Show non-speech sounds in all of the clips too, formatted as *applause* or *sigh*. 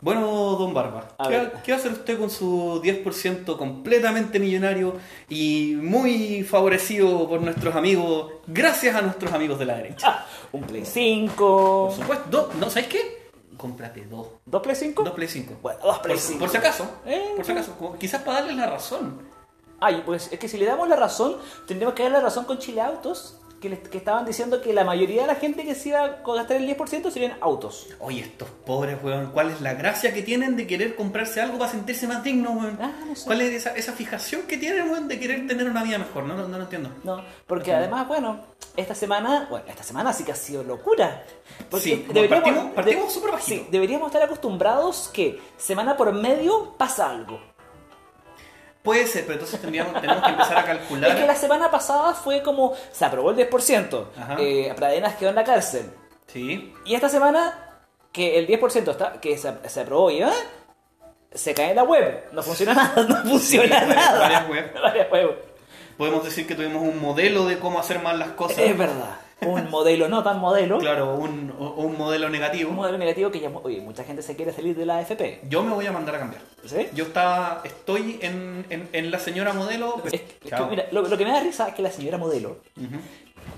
Bueno, don Barba, ¿qué, qué va a hacer usted con su 10% completamente millonario y muy favorecido por nuestros amigos, gracias a nuestros amigos de la derecha? Ah, *laughs* un Play 5. Por supuesto, dos, ¿no sabes qué? Cómprate dos. ¿Dos Play 5? Dos Play 5. Bueno, dos Play Por, 5. por si acaso, Eh, por si acaso, como- quizás para darles la razón. Ay, pues es que si le damos la razón, tendríamos que darle la razón con Chile Autos, que, le- que estaban diciendo que la mayoría de la gente que se iba a gastar el 10% serían autos. Oye, estos pobres, weón, ¿cuál es la gracia que tienen de querer comprarse algo para sentirse más dignos, weón? Ah, no sé. ¿Cuál es esa, esa fijación que tienen, weón, de querer tener una vida mejor? No, no, no lo entiendo. No, porque además, bueno, esta semana, bueno, esta semana sí que ha sido locura. Porque Sí, como partimos- partimos súper bajito. Sí, deberíamos estar acostumbrados que semana por medio pasa algo. Puede ser, pero entonces tendríamos, tenemos que empezar a calcular. Es que la semana pasada fue como, se aprobó el 10%, Ajá. eh, Pradenas quedó en la cárcel. Sí. Y esta semana, que el 10% está, que se, se aprobó y ¿eh? se cae la web. No funciona *laughs* nada, no funciona nada. varias web. Varias web. Podemos decir que tuvimos un modelo de cómo hacer mal las cosas. Es verdad. Un modelo, no tan modelo. Claro, un, un modelo negativo. Un modelo negativo que ya, oye, mucha gente se quiere salir de la AFP. Yo me voy a mandar a cambiar. ¿Sí? Yo estaba, estoy en, en, en la señora modelo. Es, que- que, mira, lo, lo que me da risa es que la señora modelo, Ujú.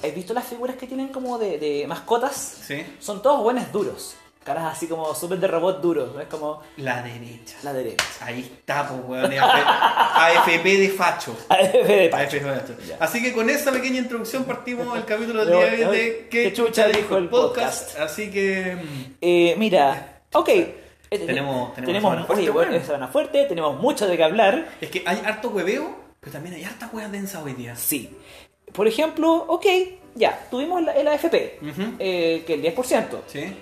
¿has visto las figuras que tienen como de, de mascotas? Sí. Son todos buenos duros. Caras así como súper de robot duros. ¿no? Es como La derecha. la derecha. Ahí está, pues, weón. AFP de facho. AFP de AFP de facho. Así que con esa pequeña introducción partimos el capítulo del *laughs* De día de hoy de. ¿Qué ¿Qué chucha dijo el podcast? Así que. mm, Eh, mira, ok. Eh, Tenemos- tenemos tenemos semana fuerte, oye, bueno, weón. es semana fuerte, tenemos mucho de qué hablar. Es que hay harto hueveo, pero también hay harta hueá densa hoy día. Sí. Por ejemplo, ok, ya, tuvimos la- el AFP, Ujú. eh, que el 10%. ¿Sí?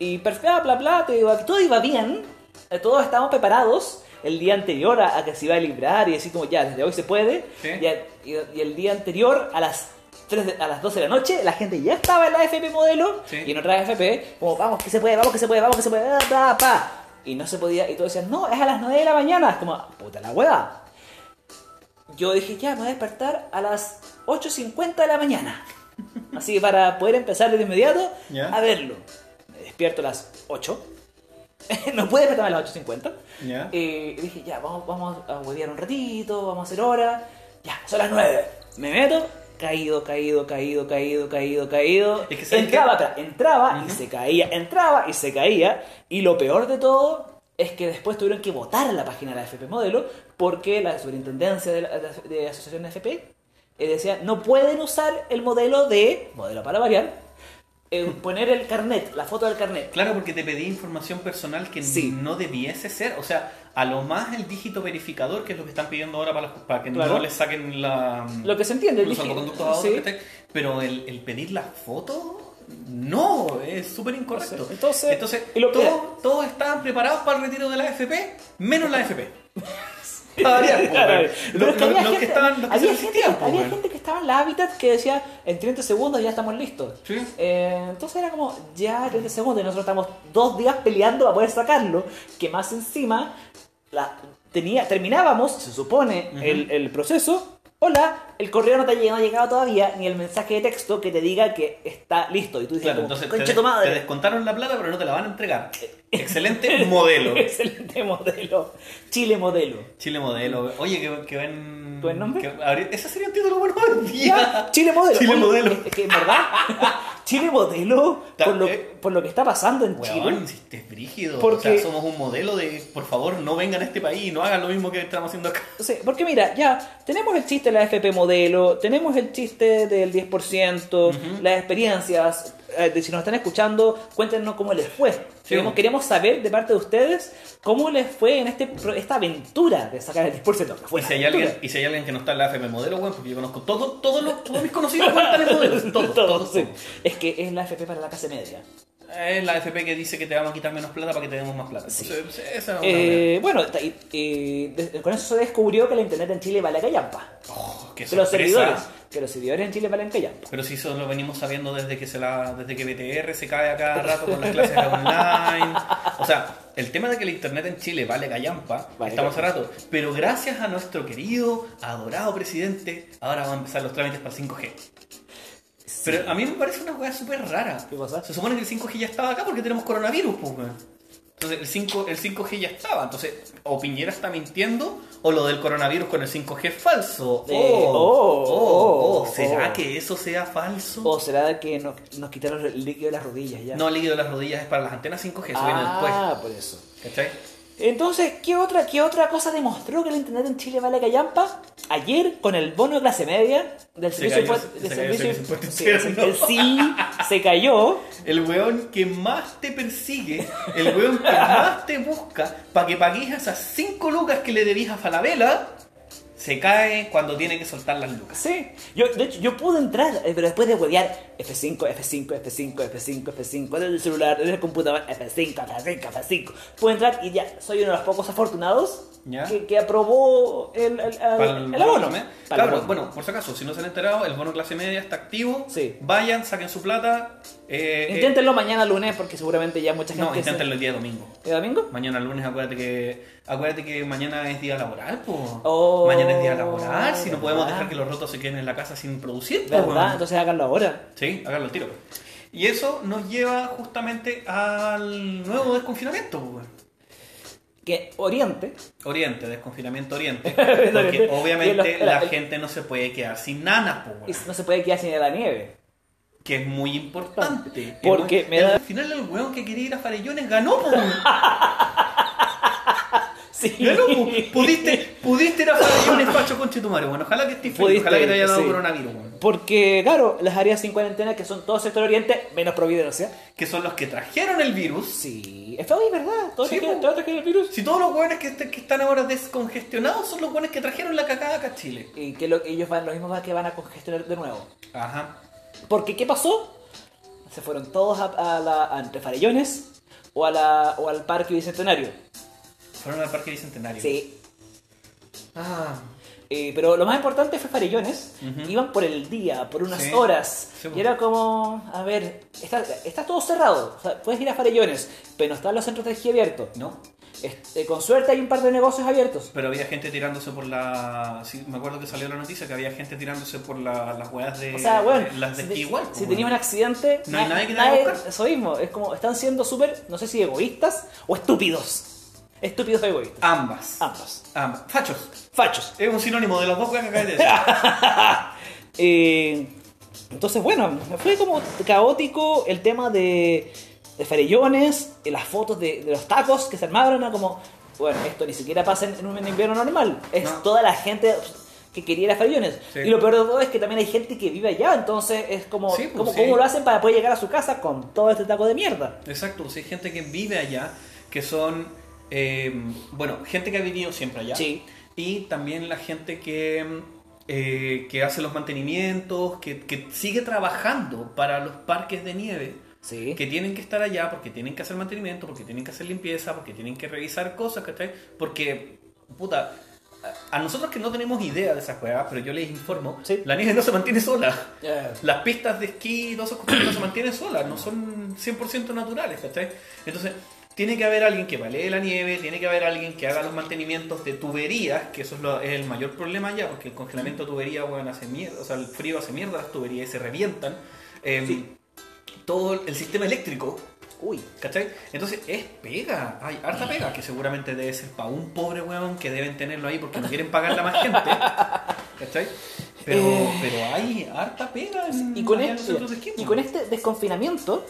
Y perfecto, bla, bla, bla, todo iba, todo iba bien. eh, Todos estábamos preparados el día anterior a, a que se iba a librar y decir como ya, desde hoy se puede. Sí. Y, a- y- y el día anterior a las 3 de- a las 12 de la noche la gente ya estaba en la AFP modelo Sí. y en otra AFP como vamos que se puede, vamos que se puede, vamos que se puede, pa, pa. Y no se podía, y todos decían, no, es a las 9 de la mañana. Es como, puta la hueá. Yo dije, ya, me voy a despertar a las 8.50 de la mañana. Así que para poder empezar de inmediato Ya. a verlo. Despierto a las 8. *laughs* no pude despertarme a las 8.50. Ya. Y dije, ya, vamos, vamos a huevear un ratito, vamos a hacer hora. Ya, son las 9. Me meto, caído, caído, caído, caído, caído, caído. Es que ¿sabes entraba, espera, entraba y se caía, entraba y se caía. Y lo peor de todo es que después tuvieron que votar la página de la FP Modelo porque la superintendencia de la de, de Asociación FP eh, decía, no pueden usar el modelo de, modelo para variar, eh, poner el carnet, la foto del carnet. Claro, porque te pedí información personal que Sí. no debiese ser. O sea, a lo más el dígito verificador, que es lo que están pidiendo ahora para, para que Claro. no les saquen la, Lo que se entiende, el los sí. ¿cachai? Pero el, el pedir la foto, no, es súper incorrecto. Entonces, Entonces, lo- todos, todos estaban preparados para el retiro de la AFP, menos la AFP. *laughs* Había gente- había gente que- estaba en la Habitat que decía en 30 segundos ya estamos listos. Sí. Eh, entonces era como ya 30 segundos y nosotros estamos dos días peleando para poder sacarlo. Que más encima la, tenía, terminábamos, se supone, el proceso. Hola, el correo no te ha llegado, no ha llegado todavía, ni el mensaje de texto que te diga que está listo. Y tú dices, Claro, como, entonces te, tu madre. te descontaron la plata, pero no te la van a entregar. *laughs* Excelente modelo. *laughs* Excelente modelo. Chile modelo. Chile modelo. Oye, que, que ven. ¿Buen nombre? que ese sería un título bueno Ya, día. Chile modelo. Chile Oye, modelo. Es que en verdad, *laughs* Chile modelo, por lo, eh. por lo que está pasando en Chile. Weón, este es brígido. Porque- O sea, somos un modelo de, por favor, no vengan a este país y no hagan lo mismo que estamos haciendo acá. Sí, porque mira, ya, tenemos el chiste de la FP modelo, tenemos el chiste del 10%, las experiencias. eh, si nos están escuchando, cuéntenos cómo les fue. Queremos, bueno. queremos saber de parte de ustedes cómo les fue en este esta aventura de sacar el 10%. que fue Y si, hay alguien, y si hay alguien que no está en la AFP modelo, weón, porque yo conozco todo, todos los- todos mis conocidos cuentan en modelos. *laughs* Todos, Todo, todos. sí. Es que es la FP para la clase media. Es la AFP que dice que te vamos a quitar menos plata para que te demos más plata. Sí. Entonces, esa es una Eh, bueno, ta- y- y de- con eso se descubrió que la internet en Chile vale callampa. Oh, qué Que los sorpresa. servidores, que los servidores en Chile valen callampa. Pero si eso lo venimos sabiendo desde que se la, desde que BTR se cae a cada rato con las clases online. O sea, el tema de que el internet en Chile vale gallampa, Vale estamos hace gallampa. rato. Pero gracias a nuestro querido, adorado presidente, ahora van a empezar los trámites para el 5G. Pero a mí me parece una weá súper rara. ¿Qué cosa? Se supone que el 5G ya estaba acá porque tenemos coronavirus, pues, weón. Entonces el, 5, el 5G ya estaba. Entonces, o Piñera está mintiendo, o lo del coronavirus con el 5G es falso. Oh, oh, oh, oh, ¿Será oh. que eso sea falso? ¿O será que nos, nos quitaron el líquido de las rodillas ya? No, el líquido de las rodillas es para las antenas 5G, eso viene después. ah, por eso. ¿Cachai? Entonces, ¿qué otra, ¿qué otra cosa demostró que el internet en Chile vale callampa? Ayer, con el bono de clase media del Se servicio cayó- impuesto- se cayó servicio- servicio sí se cayó. El weón que más te persigue, el weón que más te busca para que pagues esas 5 lucas que le debías a Falabella, se cae cuando tiene que soltar las lucas. Sí, yo, de hecho, yo pude entrar, eh, pero después de huevear F5, F5, F5, F5, F5, desde el celular, desde el computador, F5, F5, F5, pude entrar y ya soy uno de los pocos afortunados Ya. que, que aprobó el, el, el- el abono. Para el Claro, abono. bueno, por si acaso, si no se han enterado, el bono clase media está activo. Sí. Vayan, saquen su plata. eh, eh, Inténtenlo mañana lunes porque seguramente ya mucha gente... no, se- inténtenlo el día domingo. ¿El domingo? Mañana lunes, acuérdate que acuérdate que mañana es día laboral, po. Oh, mañana es día laboral, si no podemos dejar que los rotos se queden en la casa sin producir, po, ¿Verdad? Entonces háganlo ahora. Sí, háganlo al tiro. Y eso nos lleva justamente al nuevo desconfinamiento, pues. Que Oriente, Oriente, desconfinamiento Oriente. *laughs* Porque obviamente los- la gente no se puede quedar sin nanas, y no se puede quedar sin la nieve. Que es muy importante. Porque El- me da- Al final el weón que quería ir a Farellones ganó. *laughs* Sí. *laughs* Pues. Pudiste, pudiste ir a Farellones, Pacho Conchetumare. Bueno, ojalá que estés feliz, ojalá que te haya dado sí. coronavirus, weón. Porque, claro, las áreas sin cuarentena, que son todo sector oriente, menos Providencia. Que son los que trajeron el virus. Sí, es ¿verdad? Todos Sí, trajeron- po. todos trajeron el virus. Si todos los weones que, est- que están ahora descongestionados son los weones que trajeron la cagada acá a Chile. Y que lo- ellos van, los mismos que van a congestionar de nuevo. Ajá. Porque, ¿qué pasó? Se fueron todos a, a la, a entre Farellones o, a la, o al Parque Bicentenario. Fueron al Parque Bicentenario. Sí. Ah. Eh, pero lo más importante fue Farellones. Ujú. Iban por el día, por unas Sí. horas. Sí, y era como, a ver, está, está todo cerrado. O sea, puedes ir a Farellones, pero no están los centros de energía abiertos. No. Este, con suerte hay un par de negocios abiertos. Pero había gente tirándose por la. Sí, me acuerdo que salió la noticia que había gente tirándose por la- las weas de. O sea, bueno, Las de si, esquí igual. si pues, tenía un accidente, No hay na- nadie que te. Eso mismo, es como, están siendo súper, no sé si egoístas o estúpidos. Estúpidos o egoístas. Ambas. Ambos. Ambas. Fachos. Fachos. Es un sinónimo de las dos weas que acabas de decir. *laughs* Eh, entonces, bueno, fue como caótico el tema de, de farellones, eh, las fotos de, de los tacos que se armaron, era como, bueno, esto ni siquiera pasa en, un invierno normal, es No. toda la gente que quería ir a farellones. Sí. Y lo peor de todo es que también hay gente que vive allá, entonces es como, Sí, pues, como sí. ¿cómo lo hacen para poder llegar a su casa con todo este taco de mierda? Exacto. Si hay gente que vive allá, que son. Eh, bueno, gente que ha vivido siempre allá. Sí. Y también la gente que. eh, que hace los mantenimientos, que, que sigue trabajando para los parques de nieve. Sí. que tienen que estar allá porque tienen que hacer mantenimiento, porque tienen que hacer limpieza, porque tienen que revisar cosas, ¿cachai? Porque, puta, a nosotros que no tenemos idea de esas cosas, pero yo les informo, Sí. la nieve no se mantiene sola. Eh, Las pistas de esquí no se mantienen solas, no son 100% naturales, ¿cachai? Entonces, tiene que haber alguien que balee la nieve, tiene que haber alguien que haga los mantenimientos de tuberías, que eso es, lo- es el mayor problema allá, porque el congelamiento de tuberías, bueno, hace mierda, o sea, el frío hace mierda las tuberías y se revientan. Em, Sí. Todo el sistema eléctrico, uy. ¿cachai? Entonces es pega, hay harta pega, que seguramente debe ser para un pobre weón que deben tenerlo ahí porque no quieren pagarle a más gente, ¿cachai? Pero, Eh. pero hay harta pega en, Y con, este, y con este desconfinamiento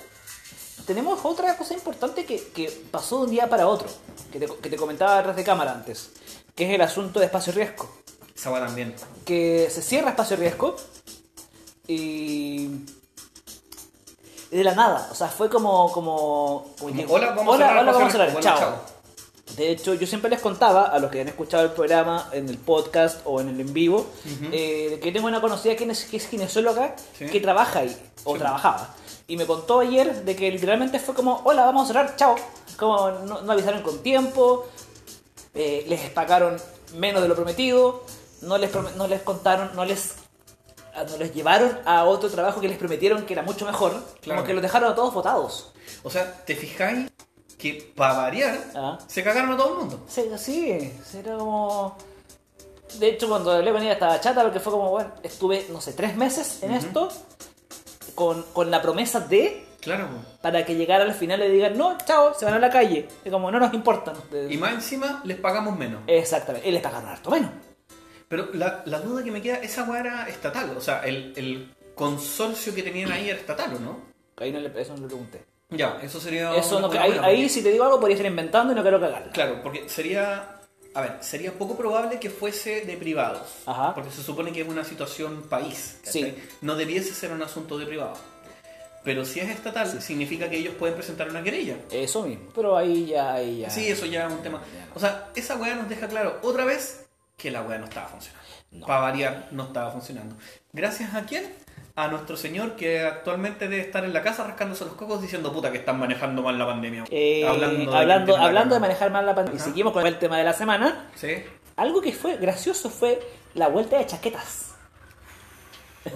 tenemos otra cosa importante que, que pasó de un día para otro, que te, que te comentaba detrás de cámara antes, que es el asunto de espacio riesgo. Esa weá también. Que se cierra espacio riesgo y... de la nada, o sea, fue como... como, hola, vamos hola, a hola, vamos a riesgo, chao. De hecho, yo siempre les contaba a los que han escuchado el programa en el podcast o en el en vivo, eh, que tengo una conocida que es, que es kinesióloga Sí. que trabaja ahí, o Sí. trabajaba. Y me contó ayer de que literalmente fue como, hola, vamos a cerrar, chao. Como no, no avisaron con tiempo, eh, les pagaron menos de lo prometido, no les, no les contaron, no les, ah, no les llevaron a otro trabajo que les prometieron que era mucho mejor, Claro. como que los dejaron a todos votados. O sea, ¿te fijáis que para variar Ah. se cagaron a todo el mundo? Sí, sí, era como... De hecho, cuando con ella estaba chata porque fue como, bueno, estuve, no sé, tres meses en esto con, con la promesa de Claro, para que llegara al final y digan, no, chao, se van a la calle. Es como, no nos importan ustedes. Y más encima les pagamos menos. Exactamente, y les pagaron harto menos. Pero la, la duda que me queda, esa weá era estatal. O sea, el, el consorcio que tenían ahí era estatal, ¿o no? Ahí no le, eso no le pregunté. Ya, eso sería. Eso no, ahí, ahí, si te digo algo podría estar inventando y no quiero cagarla. Claro, porque sería. A ver, sería poco probable que fuese de privados. Ajá. Porque se supone que es una situación país. Sí. No debiese ser un asunto de privados. Pero si es estatal, significa que ellos pueden presentar una querella. Eso mismo, pero ahí ya, ahí ya. Sí, eso ya es un tema. O sea, esa weá nos deja claro otra vez que la weá no estaba funcionando. No. Para variar, no estaba funcionando. ¿Gracias a quién? A nuestro señor que actualmente debe estar en la casa rascándose los cocos diciendo puta que están manejando mal la pandemia. Eh, hablando hablando, de, hablando de manejar mal la pandemia. Y seguimos con el tema de la semana. Sí. Algo que fue gracioso fue la vuelta de chaquetas.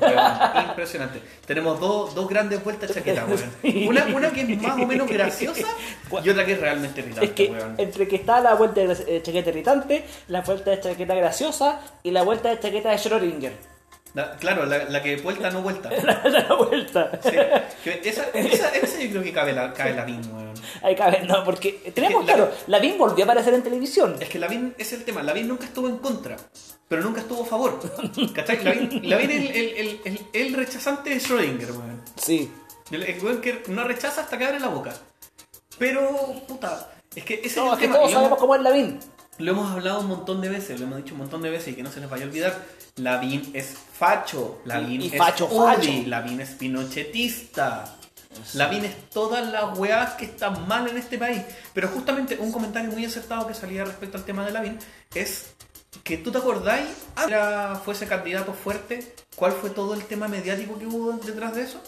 Weón, impresionante. Tenemos dos, dos grandes vueltas de chaqueta, weón. *laughs* Una, una que es más o menos graciosa y otra que es realmente irritante, Es que weón. entre que está la vuelta de eh, chaqueta irritante, la vuelta de chaqueta graciosa y la vuelta de chaqueta de Schrödinger. La- claro, la, la que vuelta no vuelta. *laughs* la, la vuelta. Sí. Esa, esa, esa yo creo que cabe la, cabe la BIM, weón. Ahí cabe, no, porque tenemos la- claro, la BIM volvió a aparecer en televisión. Es que Lavín es el tema. Lavín nunca estuvo en contra, pero nunca estuvo a favor. ¿Cachai? Lavín es el, el, el, rechazante de Schrödinger, weón. Sí. El, weón que no rechaza hasta que abre la boca. Pero, puta, es que ese No, es es el que tema. todos sabemos cómo es la BIM. Lo hemos hablado un montón de veces, lo hemos dicho un montón de veces y que no se les vaya a olvidar. Lavín es facho, Lavín Y es facho, facho. Lavín es pinochetista. Lavín es todas las weas que están mal en este país. Pero justamente un comentario muy acertado que salía respecto al tema de Lavín es que tú te acordáis, era, fuese candidato fuerte, ¿cuál fue todo el tema mediático que hubo detrás de eso?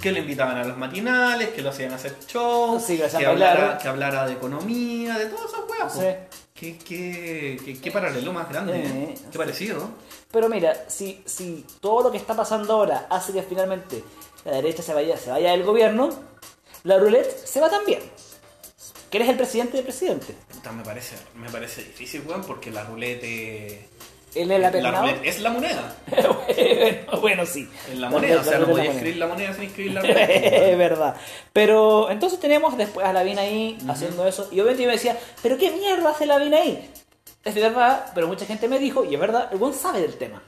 Que le invitaban a los matinales, que lo hacían hacer shows, Sí, que lo hablara, que hablara de economía, de todas esas weas. Sí. ¿Qué, qué, qué, qué paralelo más grande, Eh, qué parecido. Pero mira, si, si todo lo que está pasando ahora hace que finalmente la derecha se vaya, se vaya del gobierno, la roulette se va también. Que eres el presidente del presidente. Puta, me parece, me parece difícil, weón, porque la ruleta, es la es moneda. *laughs* bueno, bueno, sí. Es la moneda, o sea, no podía moneda. escribir la moneda sin escribir la ruleta. *laughs* es verdad. Pero entonces tenemos después a Lavín ahí haciendo eso. Y obviamente yo me decía, ¿pero qué mierda hace Lavín ahí? Es de verdad, pero mucha gente me dijo, y es verdad, el buen sabe del tema.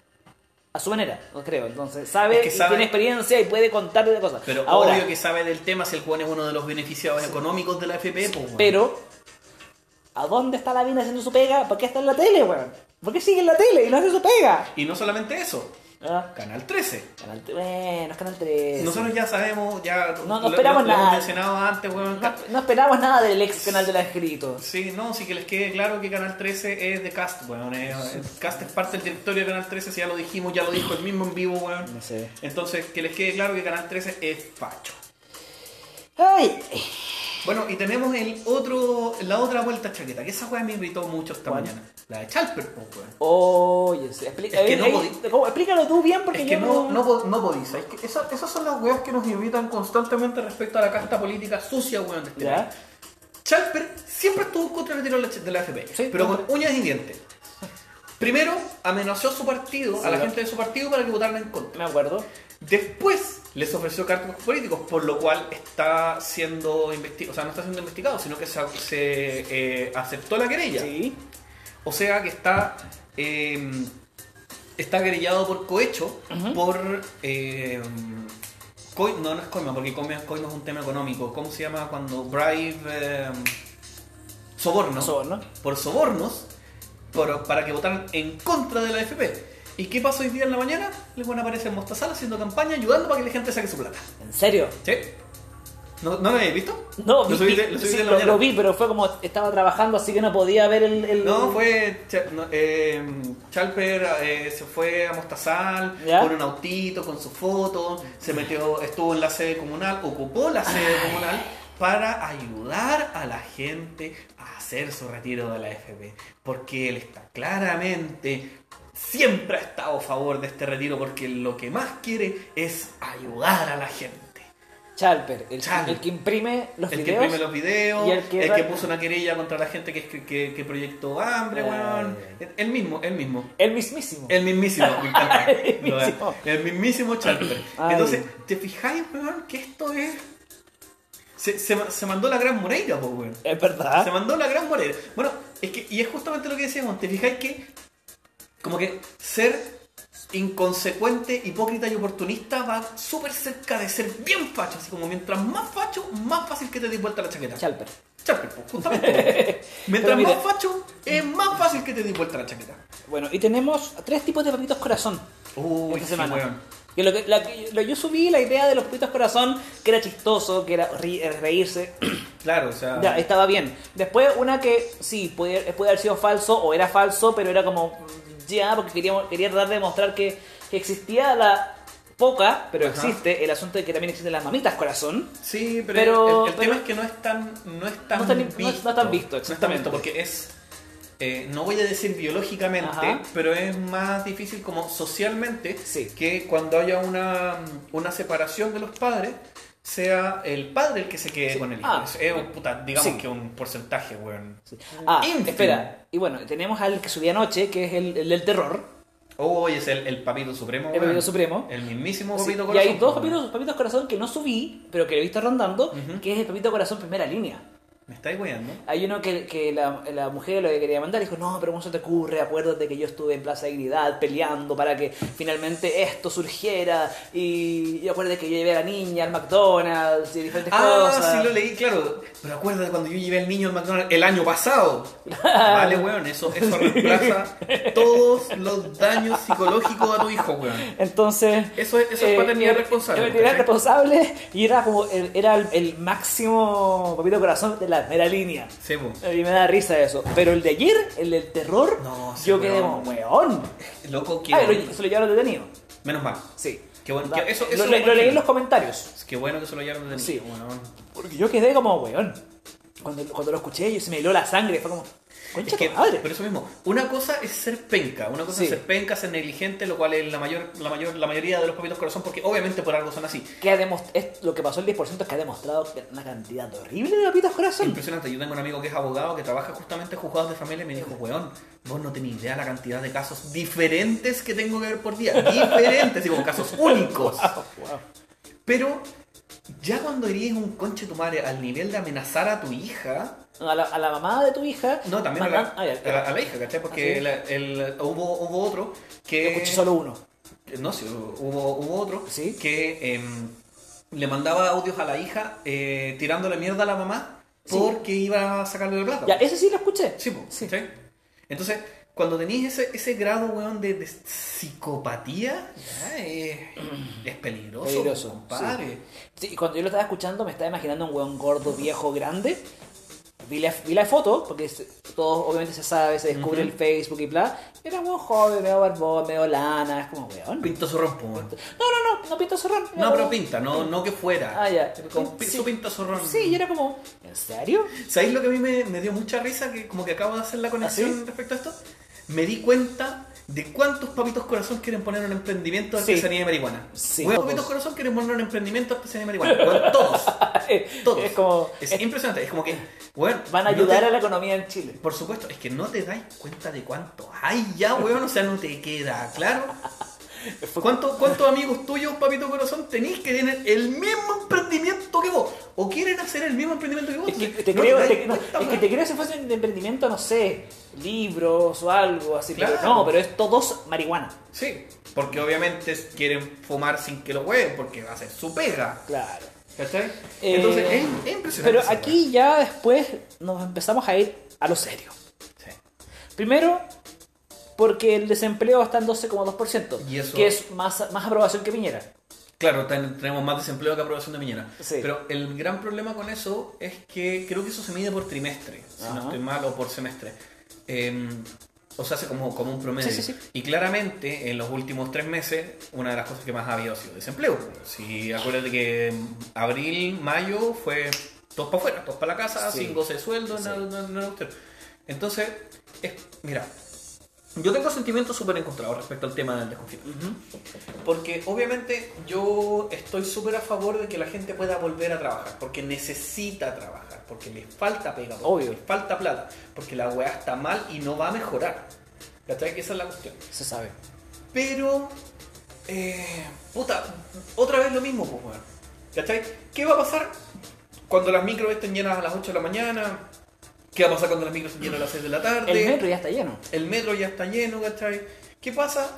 A su manera, no creo. Entonces, sabe, Es que y sabe- tiene experiencia y puede contar de cosas. Pero Ahora, obvio que sabe del tema si el Juan es uno de los beneficiados económicos de la FP, pues. Pero, ¿a dónde está Lavín haciendo su pega? ¿Por qué está en la tele, weón? ¿Por qué sigue en la tele y no hace su pega? Y no solamente eso, Ah, Canal 13. canal, bueno, es Canal 13. Nosotros ya sabemos, ya No- no esperamos lo, lo hemos nada. mencionado antes, weón. No, no esperamos nada del ex canal de la escrito. Sí, no, sí que les quede claro que Canal 13 es de Cast, weón. el Cast es parte del directorio de Canal 13, si ya lo dijimos, ya lo dijo el mismo en vivo, weón. No sé. Entonces, que les quede claro que Canal 13 es facho. Ay, Bueno, y tenemos el otro, la otra vuelta chaqueta, que esa weá me irritó mucho esta ¿Cuál? mañana. La de Chalper, po, weón. Oye, sí, explica, Es que ahí- no ahí- podí- ¿cómo? explícalo tú bien porque Es yo que no, no, po- no. Que esa- esas son las weas que nos irritan constantemente respecto a la casta política sucia, weón, de este. Chalper siempre estuvo en contra del retiro de la- de la FP, Sí, pero con uñas y dientes. Primero, amenazó a su partido, a la gente de su partido para que votaran en contra. Me acuerdo. Después les ofreció cargos políticos, por lo cual está siendo investigado, o sea, no está siendo investigado, sino que se, se, eh, aceptó la querella. Sí. O sea que está eh, está querellado por cohecho, por eh, no, no es coima, porque coima, coima es un tema económico. ¿Cómo se llama cuando bribe eh, soborno? Soborno. Por sobornos por- para que votaran en contra de la FP. ¿Y qué pasó hoy día en la mañana? Les van a aparecer en Mostazal haciendo campaña, ayudando para que la gente saque su plata. ¿En serio? ¿Sí? ¿No, ¿no lo habéis visto? No, lo vi- lo sí, vi, pero fue como estaba trabajando, así que no podía ver el. el- No, fue. No, eh, Chalper eh, se fue a Mostazal ¿Ya? con un autito, con su foto, se metió, estuvo en la sede comunal, ocupó la sede comunal para ayudar a la gente a hacer su retiro de la FP. Porque él está claramente. Siempre ha estado a favor de este retiro porque lo que más quiere es ayudar a la gente. Chalper, el, Chalper. el que imprime los El que videos. imprime los videos, y el el que, que- puso una querella contra la gente que, que, que proyectó hambre, Eh. weón. El mismo, el mismo. El mismísimo. El mismísimo, *laughs* *laughs* me encanta. El mismísimo. El mismísimo Chalper. Ay. Entonces, ¿te fijáis, weón, que esto es se, se, se mandó la gran Moreira, pues, weón. Es verdad. Se mandó la gran Moreira. Bueno, es que, y es justamente lo que decíamos, te fijáis que, como que ser inconsecuente, hipócrita y oportunista va súper cerca de ser bien facho, así como mientras más facho, más fácil que te des vuelta la chaqueta. Chalper. Charper, pues, justamente. *laughs* Mientras mira- más facho, es más fácil que te des vuelta la chaqueta. Bueno, y tenemos tres tipos de papitos corazón Uy, esta sí, semana. weón. Que lo que, la lo- yo subí la idea de los papitos corazón, que era chistoso, que era eh, reírse. *clears throat* Claro, o sea. ya, estaba bien. Después una que sí, puede, puede haber sido falso o era falso, pero era como mm, ya, porque queríamos, quería tratar de demostrar que, que existía la poca, pero Ajá. existe, el asunto de que también existen las mamitas corazón. Sí, pero, Pero- el, el pero- tema es que no es tan, no es tan No visto. no tan visto, No es tan exactamente. visto porque es, eh, no voy a decir biológicamente, Ajá. pero es más difícil como socialmente Sí. que cuando haya una, una separación de los padres, sea el padre el que se quede Sí. con el hijo. Ah. es, un puta, digamos Sí. que un porcentaje, weón. Ah, espera. Y bueno, tenemos al que subí anoche, que es el, el del terror, Hoy es el, el papito supremo. el weón. papito supremo. El mismísimo papito y corazón. hay dos papitos, papitos corazón que no subí, pero que he visto rondando, que es el papito corazón primera línea. ¿Me estáis weando? Hay uno que, que la, la mujer lo que quería mandar dijo, no, pero ¿cómo se te ocurre? Acuérdate que yo estuve en Plaza Dignidad peleando para que finalmente esto surgiera y, y acuérdate que yo llevé a la niña al McDonald's y diferentes Ah, cosas. sí lo leí, claro. Pero acuérdate cuando yo llevé al niño al McDonald's el año pasado. *laughs* Vale, weón, eso, eso reemplaza todos los daños psicológicos a tu hijo, weón. Entonces... Eso es, eso es eh, paternidad eh, responsable. Paternidad responsable y era como era el, el máximo papito corazón de la primera línea. Sí, me da risa eso. Pero el de ayer, el del terror, No, sí, yo quedé como, weón. Loco, que. Ah, lo- se lo llevaron detenido. Menos mal. Sí. Qué bueno, que eso- lo, eso le- lo lo leí en los comentarios. Qué bueno que se lo hallaron de Sí. weón. Porque yo quedé como, weón. Cuando, cuando lo escuché, yo se me heló la sangre. Fue como, concha Es que, madre. por eso mismo, una cosa es ser penca, una cosa Sí. es ser penca, ser negligente, lo cual es la mayor, la mayor, la mayoría de los papitos corazón, porque obviamente por algo son así. Que ha es, lo que pasó el 10% es que ha demostrado una cantidad horrible de papitas corazón. Impresionante, yo tengo un amigo que es abogado que trabaja justamente en juzgados de familia y me dijo, weón, vos no tenés idea la cantidad de casos diferentes que tengo que ver por día. *laughs* Diferentes, digo, casos únicos. Wow, wow. Pero ya cuando irías un conche tu madre al nivel de amenazar a tu hija, A la, a la mamá de tu hija. no, también a la, ah, ya, a hija, ¿cachai? Porque ¿Ah, sí? la- el- hubo, hubo otro que... Yo escuché solo uno. No, sí, hubo, hubo otro ¿Sí? que em, le mandaba audios a la hija eh, tirándole mierda a la mamá Sí. porque iba a sacarle la plata. Ya, ese sí lo escuché. Sí, po, Sí. ¿cachai? Entonces, cuando tenéis ese, ese grado, weón, de, de psicopatía, ya es, es *clears throat* peligroso, Peligroso, compadre. Sí, cuando yo lo estaba escuchando me estaba imaginando un weón gordo, viejo, grande. Vi la, vi la foto, porque todo obviamente se sabe, se descubre Ujú. el Facebook y bla. Era un joven, medio barbón, medio lana, es como weón. Pinto zorrón, weón. No, no, no, no pinta zorrón. No, como- pero pinta, no, no que fuera. Ah, ya. Con Sí. Su pinta zorrón. Sí, y era como, ¿en serio? ¿Sabéis lo que a mí me, me dio mucha risa? Que como que acabo de hacer la conexión ¿Ah, respecto a esto. Me di cuenta de cuántos papitos corazón quieren poner un emprendimiento de Sí. artesanía de marihuana. Sí, todos. papitos corazón quieren poner un emprendimiento de artesanía de marihuana. Todos. *laughs* Todos. Es como, Es es- impresionante. Es como que, weón, van a no ayudar te- a la economía en Chile. Por supuesto, es que no te dais cuenta de cuánto hay ya, weón. O sea, no te queda claro. ¿Cuánto- ¿Cuántos amigos tuyos, papito corazón, tenéis que tienen el mismo emprendimiento que vos? ¿O quieren hacer el mismo emprendimiento que vos? Es que te no creo, te- no, es que te creo fuese un emprendimiento, no sé, libros o algo así. pero Claro. no, pero es todos marihuana. Sí, porque obviamente quieren fumar sin que lo hueven, porque va a ser su pega. Claro. ¿Cachai? Eh, Entonces es, es impresionante. Pero aquí ya después nos empezamos a ir a lo serio. Sí. Primero, porque el desempleo está en 12,2%, Y eso- que es más, más aprobación que Piñera. Claro, ten- tenemos más desempleo que aprobación de Miñera. Sí. Pero el gran problema con eso es que creo que eso se mide por trimestre, si Ajá. no estoy mal, o por semestre. Eh, o sea, hace como, como un promedio. Sí, sí, sí. Y claramente, en los últimos tres meses, una de las cosas que más ha habido ha sido desempleo. Si acuérdate que abril, mayo fue todos para afuera, todos para la casa, sin goce de sueldo, nada, nada, nada. Entonces, es, mira, yo tengo sentimientos súper encontrados respecto al tema del desconfinamiento. Porque obviamente yo estoy súper a favor de que la gente pueda volver a trabajar, porque necesita trabajar, porque le falta pega, porque Obvio. le falta plata, porque la weá está mal y no va a mejorar. ¿Cachai? Que esa es la cuestión. Se sabe. Pero, eh, puta, otra vez lo mismo, pues, weón. ¿Cachai? ¿Qué va a pasar cuando las micros estén llenas a las 8 de la mañana, qué va a pasar cuando las micros estén llenas a las 6 de la tarde. El metro ya está lleno. El metro ya está lleno, ¿cachai? ¿Qué pasa?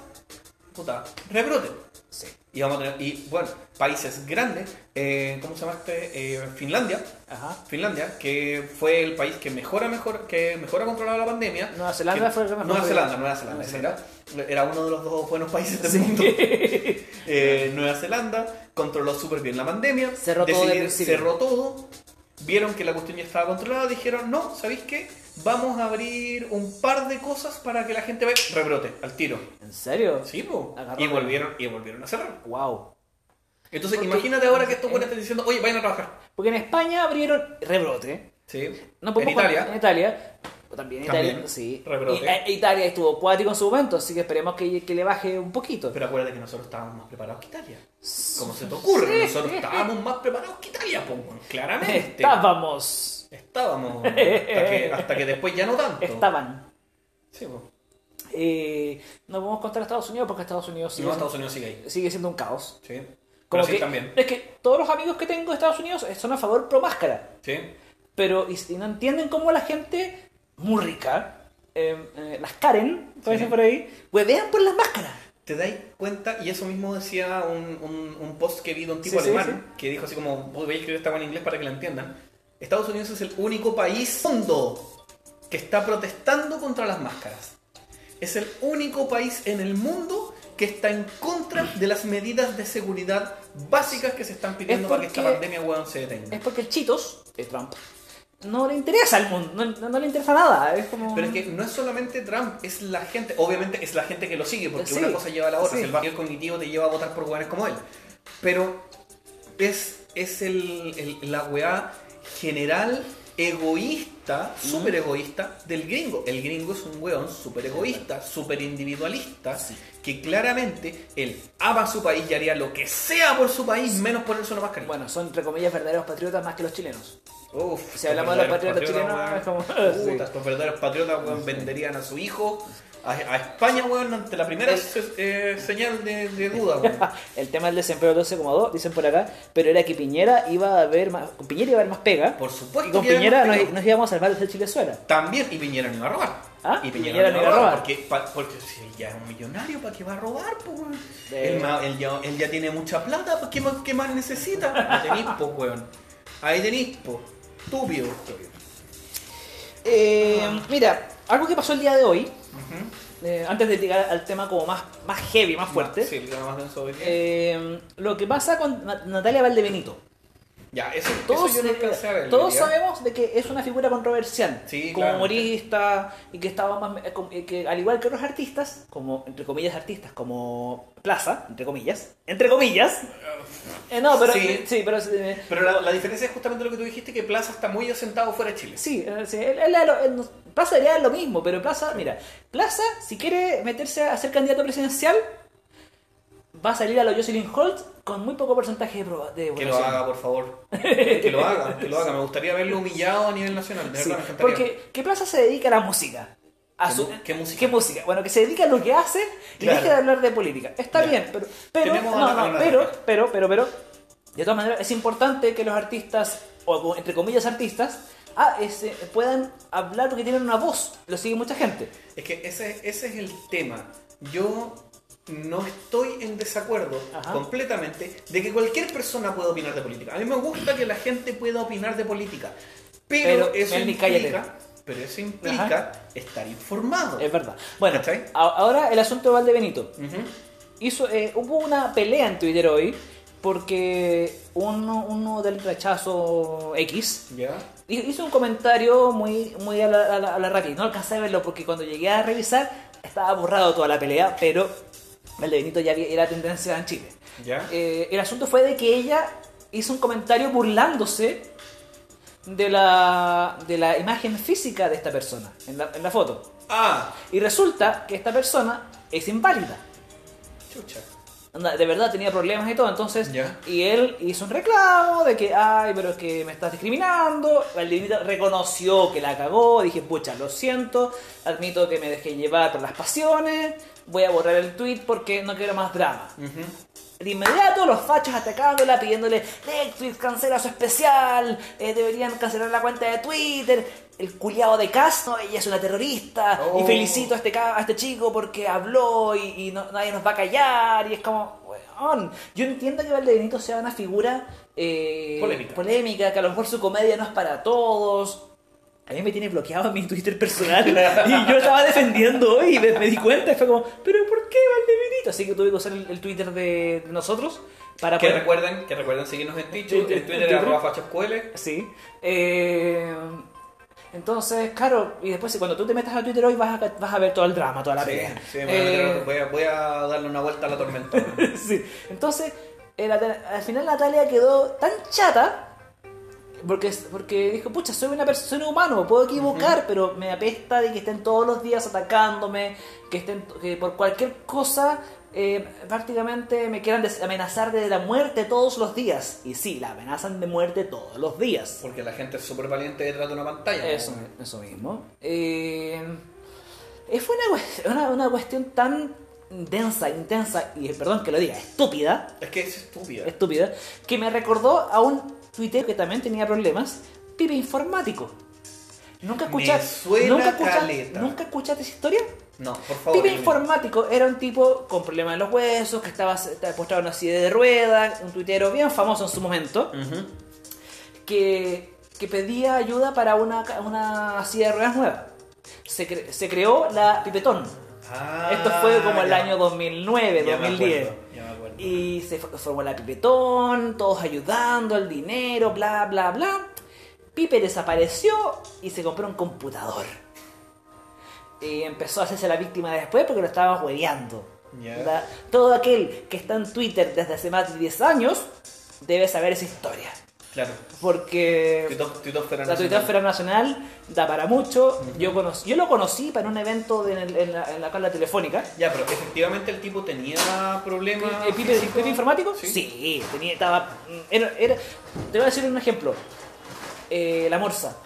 Puta, rebrote. Sí. Y vamos a tener, y bueno, países grandes, eh, ¿cómo se llama este? Eh, Finlandia. Ajá. Finlandia, que fue el país que mejor ha, mejor, que mejor ha controlado la pandemia. Nueva Zelanda Que- fue el que mejor Nueva Zelanda, Nueva Zelanda, ese era, era uno de los dos buenos países del Sí. mundo. *laughs* Eh, Nueva Zelanda controló súper bien la pandemia. Cerró todo de decidieron- principio. cerró todo. Vieron que la cuestión ya estaba controlada. Dijeron, no, ¿sabéis qué? Vamos a abrir un par de cosas para que la gente vea. Rebrote, al tiro. ¿En serio? Sí, po. Agarró. Y volvieron, y volvieron a cerrar. Wow. Entonces, Porque- imagínate ahora que estos buenos están diciendo, oye, vayan a trabajar. Porque en España abrieron rebrote. Sí. No en podemos Italia. En Italia. También Italia. Sí. rebrote. Y, eh, Italia estuvo cuático en su momento, así que esperemos que, que le baje un poquito. Pero acuérdate que nosotros estábamos más preparados que Italia. ¿Cómo se te ocurre? Nosotros estábamos más preparados que Italia, weón. claramente. Estábamos. Estábamos. Hasta que, *laughs* hasta que después ya no tanto. Estaban. Sí, po. Eh, no podemos contar a Estados Unidos porque Estados Unidos Si sigue, no, siendo, Estados Unidos sigue ahí. sigue siendo un caos. Sí. Como que- también. Es que todos los amigos que tengo de Estados Unidos son a favor pro máscara. Sí. Pero y, y no entienden cómo la gente muy rica, eh, eh, las Karen, como Sí. dicen por ahí, huevean por las máscaras. ¿Te dais cuenta? Y eso mismo decía un, un- un post que vi de un tipo Sí, sí, alemán que dijo así como, voy a escribir esta en inglés para que la entiendan. Estados Unidos es el único país mundo que está protestando contra las máscaras. Es el único país en el mundo que está en contra de las medidas de seguridad básicas que se están pidiendo Es para que esta porque- pandemia weón, se detenga. Es porque el Chitos, de Trump, no le interesa al mundo, no, no- le interesa nada. Es como... Pero es que no es solamente Trump, es la gente, obviamente es la gente que lo sigue, porque Sí, una cosa lleva a la otra, sí. el vacío cognitivo te lleva a votar por weones como él. Pero es, es el, el- la weá general egoísta, súper egoísta del gringo. El gringo es un weón súper egoísta, súper individualista, que claramente él ama su país y haría lo que sea por su país, menos ponerse una mascarilla. Bueno, son entre comillas verdaderos patriotas más que los chilenos. Uf, Si hablamos de los patriotas chilenos, como- Puta, sí. estos verdaderos patriotas, weón, venderían a su hijo a, a España, weón, ante la primera El- eh, señal de, de duda, weón. *laughs* El tema del desempleo 12,2, dicen por acá, pero era que Piñera iba a haber más, con Piñera iba a haber más pega. Por supuesto y con Piñera nos, nos íbamos a salvar desde Chilezuela. También, y Piñera no iba a robar. Ah, y Piñera no iba a robar. Porque, si ya es un millonario, ¿para qué va a robar? weón? De- Él, ya, él ya tiene mucha plata, ¿para qué, más, qué más necesita? Ahí tenéis, po, weón. Ahí tenéis, po. Estúpido. Eh, mira, algo que pasó el día de hoy, eh, antes de llegar al tema como más, más heavy, más fuerte, Sí, el tema más denso hoy eh, lo que pasa con Na- Natalia Valdebenito. Ya, eso, Todos, eso yo no a ver. todos sabemos de que es una figura controversial, Sí, como claro. humorista y que estaba más, eh, eh, que al igual que otros artistas, como entre comillas artistas, como Plaza, entre comillas, entre comillas. Eh, no, pero Sí. sí, pero eh, Pero la, la diferencia es justamente lo que tú dijiste, que Plaza está muy asentado fuera de Chile. Sí, eh, sí, él- él- él- él- Plaza haría lo mismo, pero Plaza, mira, Plaza, si quiere meterse a ser candidato presidencial, va a salir a lo Jocelyn Holt con muy poco porcentaje de, proba- de Que lo haga, por favor. *laughs* Que lo haga, que lo haga. Me gustaría verlo humillado a nivel nacional. De Sí, verdad, me encantaría. porque que Plaza se dedica a la música. A ¿Qué su- qué música? ¿Qué música? Bueno, que se dedica a lo que hace y Claro. deje de hablar de política. Está bien, pero, pero, no, pero, pero, pero, pero, de todas maneras es importante que los artistas, o entre comillas artistas, ah, ese, puedan hablar porque tienen una voz. Lo sigue mucha gente. Es que ese, ese es el tema. Yo no estoy en desacuerdo Ajá. completamente de que cualquier persona pueda opinar de política. A mí me gusta que la gente pueda opinar de política. Pero, Pero, eso implica, pero eso implica estar informado. Es verdad. Bueno, ahora el asunto de Valdebenito. Ujú. Hizo, eh, hubo una pelea en Twitter hoy porque uno, uno del rechazo X hizo un comentario muy, muy a la, a la, a la rápida. No alcancé a verlo porque cuando llegué a revisar estaba borrado toda la pelea, pero Valdebenito ya había- era tendencia en Chile. ¿Ya? Eh, el asunto fue de que ella hizo un comentario burlándose de la, de la imagen física de esta persona en la, en la foto. Ah, Y resulta que esta persona es inválida. chucha. De verdad tenía problemas y todo, entonces. Ya. Y él hizo un reclamo de que, ay, pero es que me estás discriminando. Valdivinito reconoció que la cagó. Dije, pucha, lo siento. Admito que me dejé llevar por las pasiones. Voy a borrar el tweet porque no quiero más drama. De inmediato los fachos atacándola, pidiéndole Netflix cancela su especial, eh, deberían cancelar la cuenta de Twitter, el culiado de Castro, ella es una terrorista, y Oh. felicito a este, a este chico porque habló y, y no- nadie nos va a callar, y es como, weón, yo entiendo que Valdebenito sea una figura eh, Polémica. polémica, que a lo mejor su comedia no es para todos. A mí me tiene bloqueado en mi Twitter personal y yo estaba defendiendo hoy y me, me di cuenta y fue como, pero ¿por qué Valdebenito? Así que tuve que usar el, el Twitter de, de nosotros para Que poder... recuerden, que recuerden seguirnos en Twitch, en Twitter Twitter. arroba. Sí. Eh, entonces, claro, y después cuando tú te metas a Twitter hoy vas a, vas a ver todo el drama, toda la Sí, pelea. sí, Eh, voy a, voy a darle una vuelta a la tormenta. *laughs* sí. Entonces, eh, al final Natalia quedó tan chata porque, porque dijo, pucha, soy una persona humana, me puedo equivocar, pero me apesta de que estén todos los días atacándome, que estén que por cualquier cosa eh, prácticamente me quieran amenazar de la muerte todos los días. Y sí, la amenazan de muerte todos los días. Porque la gente es súper valiente detrás de una pantalla. Eso, eso mismo. Eh, eh, fue una, una, una cuestión tan densa, intensa, y perdón que lo diga, estúpida, Es que es estúpida. estúpida, que me recordó a un tuitero que también tenía problemas, pibe informático. ¿Nunca escuchaste, ¿nunca escuchaste. ¿nunca escuchaste esa historia? No, por favor. Pibe informático era un tipo con problemas en los huesos, que estaba, estaba postrado en una silla de ruedas, un tuitero bien famoso en su momento, que, que pedía ayuda para una, una silla de ruedas nueva. Se, cre- se creó la Pipetón. Ah, Esto fue como el ya. año 2009, Ya me 2010. acuerdo, ya me acuerdo. Y se fo- formó la Pipetón, todos ayudando, el dinero, bla, bla, bla. Pipe desapareció y se compró un computador. Y empezó a hacerse la víctima después porque lo estaba hueveando. Todo aquel que está en Twitter desde hace más de 10 años debe saber esa historia. Claro. Porque tuitósfera la tuitósfera nacional da para mucho. Yo, conocí, yo lo conocí para un evento de- en, la, en la carla telefónica. Ya, pero efectivamente el tipo tenía problemas. ¿El físicos. Pipe informático? Sí. Sí, tenía, estaba. Era, era- te voy a decir un ejemplo. Eh, la morsa.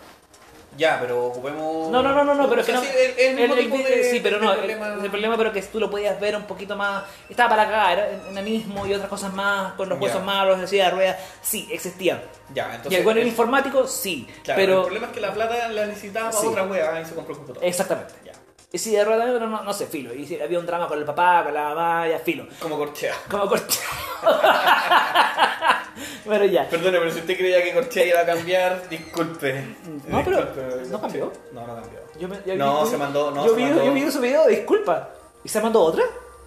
Ya, pero ocupemos. No, no, no, no, no, pero es que no. el, el el- el- de. sí, pero no. El problema- el, problema, pero que tú lo podías ver un poquito más. Estaba para acá, era enanismo y otras cosas más, con los huesos malos, decía de ruedas. Sí, existían. Ya, entonces. y el bueno el el- informático, sí. claro, el pero. problema es que la plata la necesitaba para Sí. otra wea y se compró el computador. Exactamente. Ya. Y si de ruedas, no, no, no sé, filo. Y si había un drama con el papá, con la mamá, ya filo. Como corchea. Como corte. *laughs* bueno, ya. Perdone, pero si usted creía que Corchea iba a cambiar, disculpe. No, pero- Disculpe, ¿no cambió? No, no cambió. Yo me- yo No, vi- se mandó- no, yo, se vi, mandó- yo vi su video, disculpa. ¿Y se mandó otra?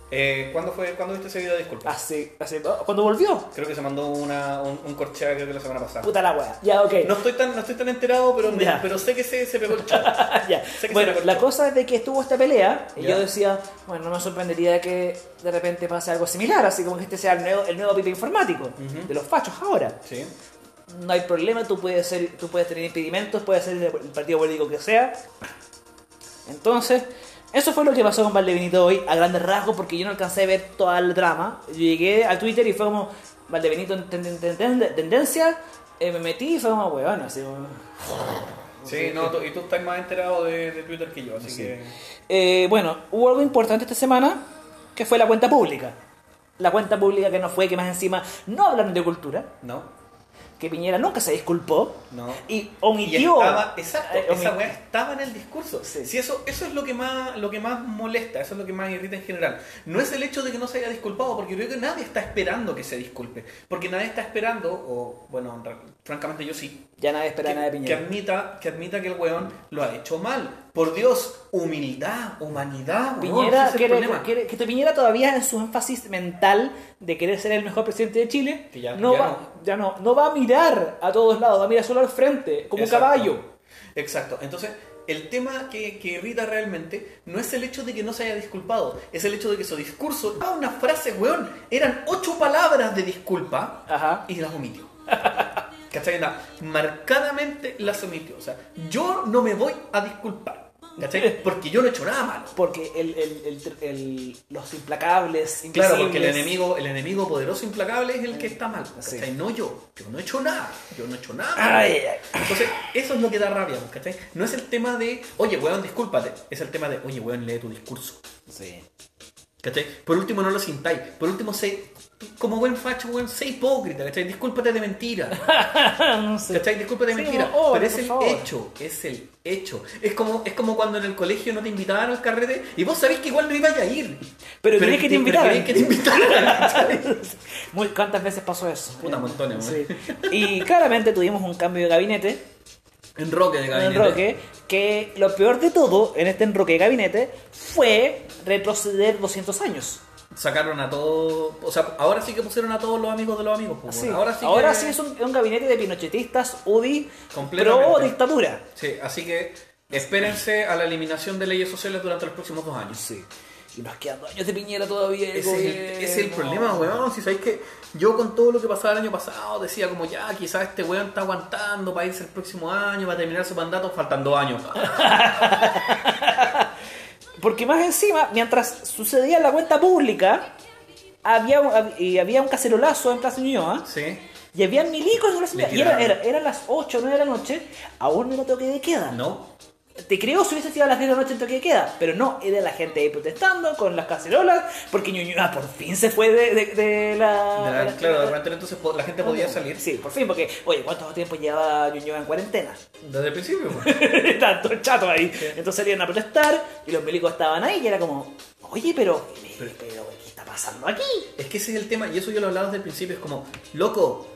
Eh, ¿cuándo, fue, ¿Cuándo viste ese video de disculpas? Hace, hace, oh, cuando volvió. Creo que se mandó una, un, un Corchea creo que la semana pasada. Puta la wea. Ya, ok. No estoy tan, no estoy tan enterado, pero, me- pero sé que se, se pegó el chavo. *laughs* ya. Sé que Bueno, se la cosa es de que estuvo esta pelea y Ya. yo decía, bueno, no me sorprendería que de repente pase algo similar, así como que este sea el nuevo, el nuevo pipe informático Ujú. de los fachos ahora. Sí. No hay problema, tú puedes, ser, tú puedes tener impedimentos, puedes ser del partido político que sea. Entonces, eso fue lo que pasó con Valdebenito hoy, a grandes rasgos, porque yo no alcancé a ver toda el drama. Llegué a Twitter y fue como, Valdebenito en ten- ten- ten- tendencia, eh, me metí y fue como, weón, así como... Sí, no, tú- y tú estás más enterado de, de Twitter que yo, así Sí. que. Eh, bueno, hubo algo importante esta semana, que fue la cuenta pública. La cuenta pública que no fue, que más encima no hablan de cultura, No, que Piñera nunca se disculpó no. y Y omitió... estaba, exacto, eh, esa weá estaba en el discurso. Sí. Si eso, eso es lo que más, lo que más molesta, eso es lo que más irrita en general. No es el hecho de que no se haya disculpado, porque creo que nadie está esperando que se disculpe. Porque nadie está esperando, o bueno, francamente yo sí, Ya nadie espera nada de que, que Piñera. admita, que admita que el weón lo ha hecho mal. Por Dios, humildad, humanidad. Piñera es quiere, quiere- que Piñera todavía en su énfasis mental de querer ser el mejor presidente de Chile, Que ya- no, ya va, no. ya no, no va a mirar a todos lados, va a mirar solo al frente, como Exacto. un caballo. Exacto. Entonces, el tema que, que irrita realmente no es el hecho de que no se haya disculpado, es el hecho de que su discurso, ah, una frase, weón, eran ocho palabras de disculpa Ajá. y las omitió. *laughs* ¿Cachai? Anda, Marcadamente las omitió. O sea, yo no me voy a disculpar. ¿Cachai? Porque yo no he hecho nada malo. Porque el, el- el- el- los implacables, Claro, porque el enemigo, el enemigo poderoso implacable es el que está mal. ¿cachai? Sí. No yo. Yo no he hecho nada. Yo no he hecho nada. malo. Ay, ay. Entonces, eso es lo que da rabia, ¿cachai? No es el tema de, oye, weón, discúlpate. Es el tema de, oye, weón, lee tu discurso. Sí. ¿Cachai? Por último, no lo sintáis. Por último, sé, como buen facho, weón, sé hipócrita, ¿cachai? Discúlpate de mentira. *laughs* no sé. ¿Cachai? Discúlpate de Sí, mentira. como, oh, pero es el favor. hecho, es el hecho. Es como, es como cuando en el colegio no te invitaban al carrete y vos sabés que igual no ibas a ir. Pero querías que te invitaran. que te invitaran, ¿cachai? *laughs* Muy, ¿Cuántas veces pasó eso? Puta, montones, Sí. Y claramente tuvimos un cambio de gabinete, Enroque de gabinete. enroque, que lo peor de todo en este enroque de gabinete fue retroceder 200 años. Sacaron a todos. O sea, ahora sí que pusieron a todos los amigos de los amigos. pues, Sí. Ahora sí, Ahora que- sí es un, gabinete de pinochetistas, UDI, pro dictadura. Sí, así que espérense a la eliminación de leyes sociales durante los próximos dos años. Sí. Y nos quedan dos años de Piñera todavía. Ese es, el, es problema, weón. Si sabéis que yo con todo lo que pasaba el año pasado decía como ya, quizás este weón está aguantando para irse el próximo año, va a terminar su mandato, faltan dos años. *laughs* Porque más encima, mientras sucedía la cuenta pública, había había un cacerolazo en Plaza Ñuñoa. ¿Sí? Y había milicos en la ciudad. Y era, era, eran las 8 o 9 de la noche, aún no era toque de queda. ¿No? Te creo si hubiese sido a las 10 de la noche en toque de queda, pero no, era la gente ahí protestando con las cacerolas, porque Ñuñoa por fin se fue de, de- de la... De la- claro, repente entonces la gente podía salir Sí, por fin, porque, oye, ¿cuánto tiempo llevaba Ñuñoa en cuarentena? desde el principio. pues. *laughs* Tanto chato ahí. Entonces salían a protestar y los milicos estaban ahí y era como, oye, pero, pero, pero, ¿qué está pasando aquí? Es que ese es el tema, y eso yo lo hablaba desde el principio, es como, loco,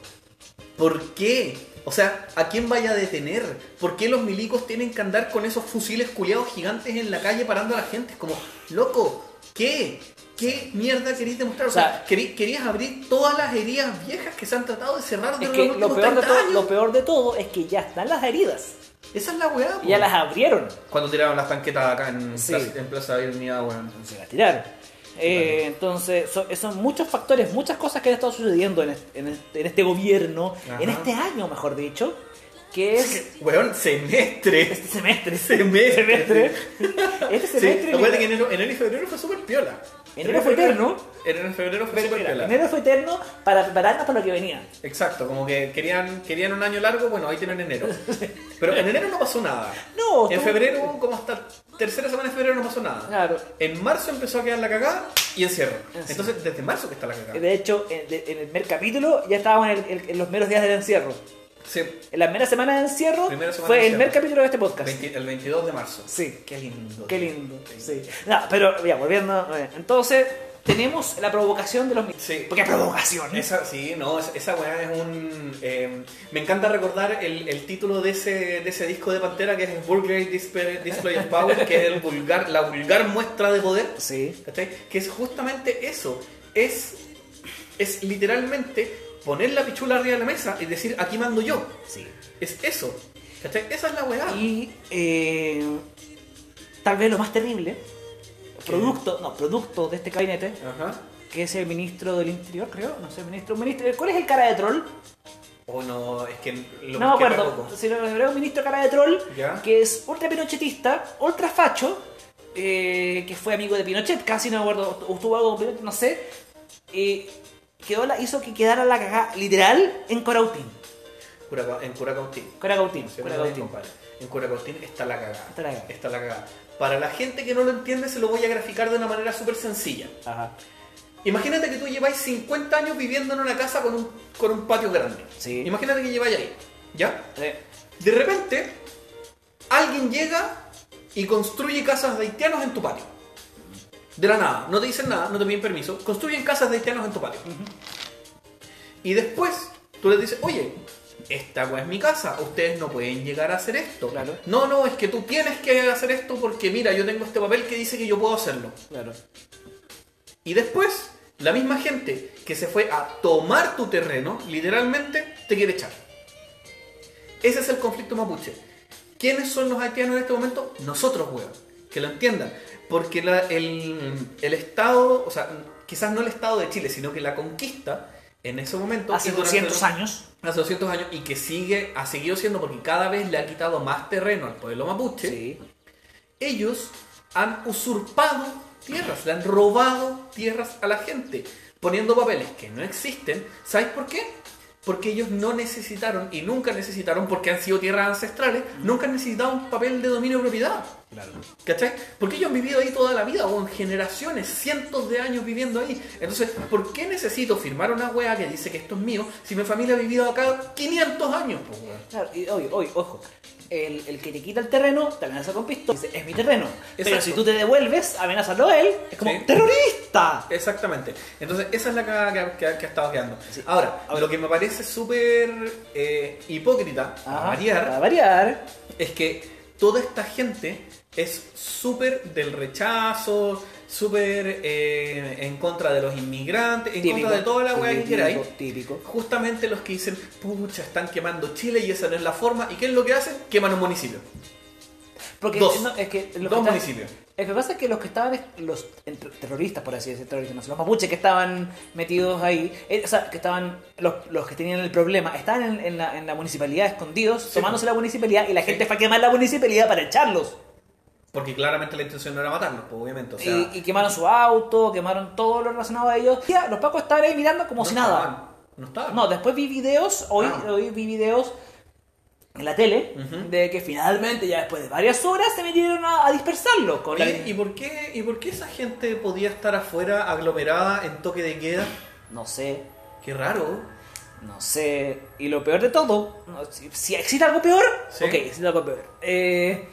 ¿por qué? O sea, ¿a quién vaya a detener? ¿Por qué los milicos tienen que andar con esos fusiles culiados gigantes en la calle parando a la gente? Es como, loco, ¿qué? ¿Qué mierda queréis demostrar? O sea, O sea, querí- querías abrir todas las heridas viejas que se han tratado de cerrar Es que los lo últimos peor, de 30 todo, años. lo peor de todo es que ya están las heridas. Esa es la weá. Ya las abrieron. Cuando tiraron las tanquetas acá en, Sí. plaza, en Plaza Avenida, weón. Se las tiraron. Eh, entonces, son, son muchos factores, muchas cosas que han estado sucediendo en este, en este- en este gobierno, Ajá. en este año, mejor dicho, que es Weón, semestre. este semestre. Semestre. Semestre. Este semestre. acuérdate que enero, enero y febrero fue súper piola. Enero fue eterno. Enero y febrero fue súper piola. enero fue eterno para prepararnos para lo que venía. Exacto, como que querían, querían un año largo, bueno, ahí tienen enero. *laughs* Pero en enero no pasó nada. No, En febrero, como hasta tercera semana de febrero no pasó nada. Claro. En marzo empezó a quedar la cagada y encierro. Encierro. Entonces, desde marzo que está la cagada. De hecho, en, el primer capítulo ya estábamos en, el- en los meros días del encierro. Sí, En la primera semana de encierro semana fue de el primer capítulo de este podcast. 20 el 22 de marzo. Sí. Qué lindo. Qué lindo. Sí. No, pero ya, volviendo. eh, Entonces, tenemos la provocación de los mi- Sí. Porque provocación. Esa, sí, no, esa, esa weá es un... eh, me encanta recordar el, el título de ese, de ese disco de Pantera que es Vulgar Display, Display of Power, que es el vulgar, la vulgar muestra de poder. Sí. ¿cachai? Que es justamente eso. Es, es literalmente poner la pichula arriba de la mesa y decir, aquí mando yo. Sí. Es eso. ¿cachai? Esa es la weá. Y eh, tal vez lo más terrible, producto, no, producto de este gabinete, Ajá. que es el ministro del Interior, creo, no sé, ministro, ministro, ¿cuál es el cara de troll? O no, es que lo no me acuerdo, si un ministro cara de troll, Ya. que es ultra pinochetista, ultra facho, eh, que fue amigo de Pinochet, casi no me acuerdo, estuvo algo con Pinochet, no sé, quedó la, hizo que quedara la cagada literal en Corautín. Curaca- en Curacautín. Sí, Corautín. compadre. En Curacautín está la cagada. Está la cagada. Está la cagada. Para la gente que no lo entiende, se lo voy a graficar de una manera súper sencilla. Ajá. Imagínate que tú lleváis 50 años viviendo en una casa con un, con un patio grande. Sí. Imagínate que lleváis ahí. ¿Ya? De repente, alguien llega y construye casas de haitianos en tu patio. De la nada. No te dicen nada, no te piden permiso. Construyen casas de haitianos en tu patio. Y después, tú les dices, oye, esta weá es mi casa, ustedes no pueden llegar a hacer esto. Claro. No, no, es que tú tienes que hacer esto porque mira, yo tengo este papel que dice que yo puedo hacerlo. claro. Y después, la misma gente que se fue a tomar tu terreno, literalmente, te quiere echar. Ese es el conflicto mapuche. ¿Quiénes son los haitianos en este momento? Nosotros, weón. Que lo entiendan. Porque la- el, el Estado, o sea, quizás no el Estado de Chile, sino que la conquista, en ese momento... Hace y durante 200 los- años. Hace 200 años y que sigue, ha seguido siendo porque cada vez le ha quitado más terreno al pueblo mapuche Sí. ellos han usurpado tierras, le han robado tierras a la gente, poniendo papeles que no existen. ¿Sabes por qué? Porque ellos no necesitaron y nunca necesitaron, porque han sido tierras ancestrales, nunca han necesitado un papel de dominio de propiedad. Claro. ¿Cachai? Porque ellos han vivido ahí toda la vida, o en generaciones, cientos de años viviendo ahí. Entonces, ¿por qué necesito firmar una wea que dice que esto es mío si mi familia ha vivido acá 500 años? Pues? Claro, y oye, oye, ojo. El, el que te quita el terreno te amenaza con pistola. Dice, es mi terreno. Pero Exacto. si tú te devuelves, amenazarlo a él. Es como, Sí. ¡terrorista! Exactamente. Entonces, esa es la cagada que, que- que ha estado quedando. Sí. Ahora, lo que me parece súper eh, hipócrita, a variar, A variar. es que toda esta gente es súper del rechazo, súper eh, en contra de los inmigrantes, en contra de toda la weá que queráis. Típico. Justamente los que dicen, pucha, están quemando Chile y esa no es la forma. ¿Y qué es lo que hacen? Queman un municipio. Porque Dos. no, es que los Dos que municipios. Es que pasa es que los que estaban, los terroristas, por así decir, terroristas, no, los mapuches que estaban metidos ahí, eh, o sea, que estaban, los, los que tenían el problema, estaban en, en la, en la municipalidad escondidos, Sí, tomándose la municipalidad y la Sí. gente fue a quemar la municipalidad para echarlos. Porque claramente la intención no era matarlos, pues, obviamente. O sea, y, y quemaron su auto, quemaron todo lo relacionado a ellos. Los pacos estaban ahí mirando como no si nada. estaban, No estaban. No, después vi videos, hoy, Ah. hoy vi videos en la tele Ujú. de que finalmente, ya después de varias horas, se metieron a, a dispersarlos. Con ¿y por, qué, ¿Y por qué esa gente podía estar afuera aglomerada en toque de queda? No sé, Qué raro. no sé. Y lo peor de todo, no, si, si existe algo peor, Sí. ok, existe algo peor. Eh,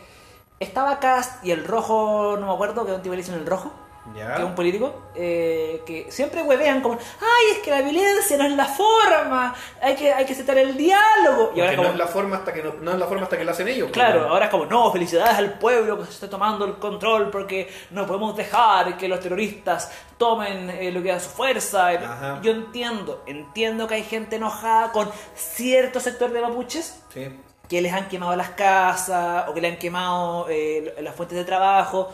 estaba Cast y el rojo, no me acuerdo, que un tipo le dicen el rojo. Ya. que es un político, eh, que siempre huevean como, ay, es que la violencia no es la forma, hay que, hay que aceptar el diálogo. Y ahora como, no es la forma hasta que no, no es la forma hasta que lo hacen ellos. pues, claro, ahora es como, no, felicidades al pueblo que se está tomando el control porque no podemos dejar que los terroristas tomen eh, lo que da su fuerza. Ajá. Yo entiendo, entiendo que hay gente enojada con cierto sector de mapuches Sí. Que les han quemado las casas o que le han quemado eh, las fuentes de trabajo.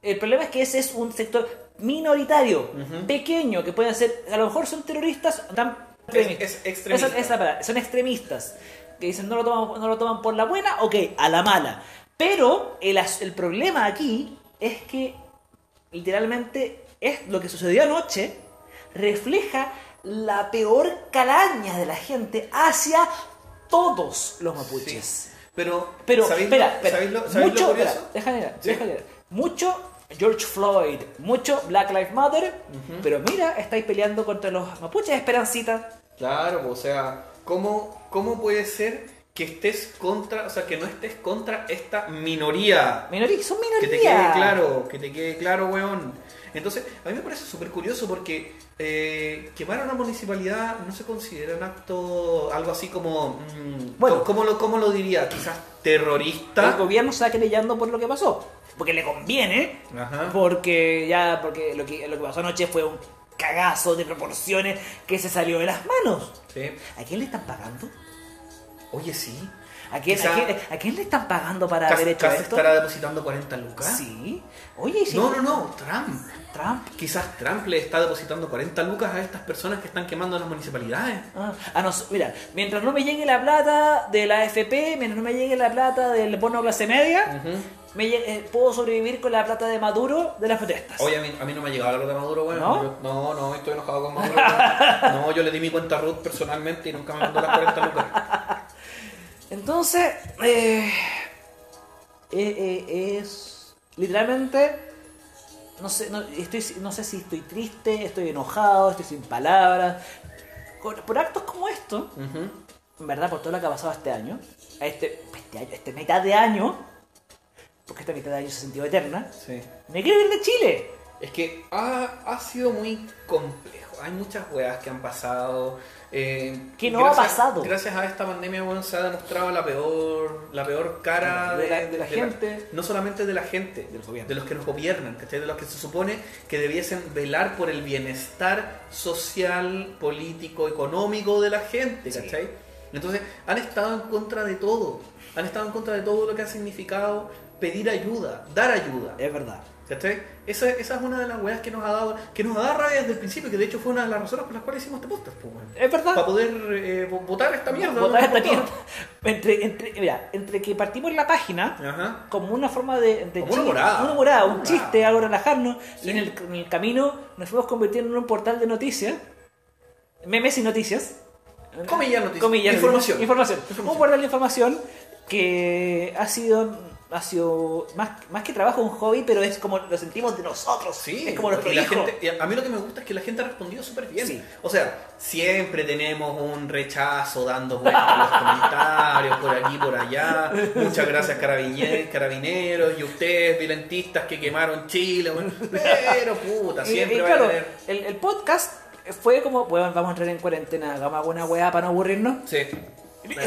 El problema es que ese es un sector minoritario, pequeño, que pueden ser, a lo mejor son terroristas, tan Es- es extremista. La son extremistas, que dicen no lo, toman, no lo toman por la buena, ok, a la mala. Pero el, el problema aquí es que literalmente es lo que sucedió anoche refleja la peor calaña de la gente hacia todos los mapuches. Sí. Pero, Pero, ¿sabéis espera, lo- espera, ¿sabéis lo, sabéis mucho, espera, déjame ver, Sí. déjame ver. mucho George Floyd, mucho Black Lives Matter, pero mira, estáis peleando contra los mapuches, Esperancita. Claro, pues, o sea, ¿cómo, ¿cómo puede ser que estés contra, o sea, que no estés contra esta minoría? Minoría, son minorías. Que te quede claro, que te quede claro, weón. Entonces, a mí me parece súper curioso porque eh, quemar a una municipalidad no se considera un acto, algo así como, mm, Bueno. ¿cómo, lo, ¿cómo lo diría? Quizás El terrorista. gobierno se está querellando por lo que pasó. Porque le conviene. Ajá. Porque ya, porque lo que, lo que pasó anoche fue un cagazo de proporciones que se salió de las manos. Sí. ¿A quién le están pagando? Oye, sí. ¿A quién, Quizá- a quién- a quién le están pagando para haber hecho esto? estará depositando 40 lucas. Sí. Oye, ¿y si No, no, no, Trump. Trump. Quizás Trump le está depositando 40 lucas a estas personas que están quemando las municipalidades. Ah, ah, no, mira, mientras no me llegue la plata de la AFP, mientras no me llegue la plata del bono clase media, me eh, puedo sobrevivir con la plata de Maduro de las protestas. Oye, a mí, a mí no me ha llegado algo de Maduro, weón. ¿No? Yo- no, no, estoy enojado con Maduro. *laughs* no, yo le di mi cuenta a Ruth personalmente y nunca me mandó las 40 lucas. Entonces, eh, eh, eh, es literalmente, no sé, no, estoy, no sé si estoy triste, estoy enojado, estoy sin palabras. Por, actos como estos, Ujú. en verdad, por todo lo que ha pasado este año, este, este, año, este mitad de año, porque esta mitad de año se sintió eterna, Sí. me quiero ir de Chile. Es que ha, ha sido muy complejo. Hay muchas weas que han pasado. eh, ¿Qué no ha pasado? Gracias a esta pandemia, weón, se ha demostrado la peor, la peor cara De la- de la gente. no solamente de la gente, Del gobierno. de los que nos gobiernan, ¿cachai? De los que se supone que debiesen velar por el bienestar social, político, económico de la gente, Sí. ¿cachai? Entonces, han estado en contra de todo. Han estado en contra de todo lo que ha significado pedir ayuda, dar ayuda. Es verdad. ¿Cachai? Esa, esa es una de las weas que nos ha dado que nos ha dado rabia desde el principio, que de hecho fue una de las razones por las cuales hicimos este podcast, pues. Es verdad. Para poder eh, vo- votar esta mierda. Botar de esta mierda. *laughs* Entre, entre, mira, entre que partimos la página. Ajá. como una forma de, de Como una morada. una morada, un morada. chiste, algo relajarnos, Sí. y en el, en el camino nos fuimos convirtiendo en un portal de noticias, memes y noticias. Comillas noticias. Comillas, Información. Información. Información. Un portal de información que ha sido ha sido más, más que trabajo, un hobby, pero es como lo sentimos de nosotros. Sí, es como nuestro hijo. gente- a mí lo que me gusta es que la gente ha respondido súper bien. Sí. O sea, siempre tenemos un rechazo dando vueltas en los comentarios, por aquí, por allá. Muchas gracias carabine- carabineros y ustedes, violentistas que quemaron Chile. bueno. Pero puta, siempre y va claro, a el, el podcast fue como, bueno, vamos a entrar en cuarentena, hagamos alguna weá para no aburrirnos. Sí.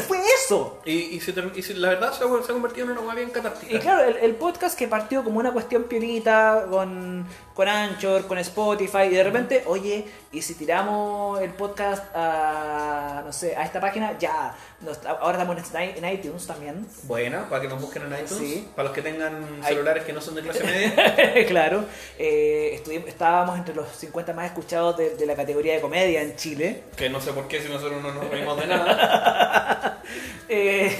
Fue eso. Y, y, se term- y se- la verdad se ha, se ha convertido en una hueá bien catártica. Y claro, el, el podcast que partió como una cuestión piolita con, con Anchor, con Spotify, y de repente, oye, ¿y si tiramos el podcast a, no sé, a esta página? Ya, nos- ahora estamos en, en iTunes también. Buena, para que nos busquen en iTunes. Sí. Para los que tengan Ay. celulares que no son de clase media. *laughs* claro, eh, estuvimos- estábamos entre los 50 más escuchados de, de la categoría de comedia en Chile. que no sé por qué si nosotros no nos reímos de *laughs* nada. Eh,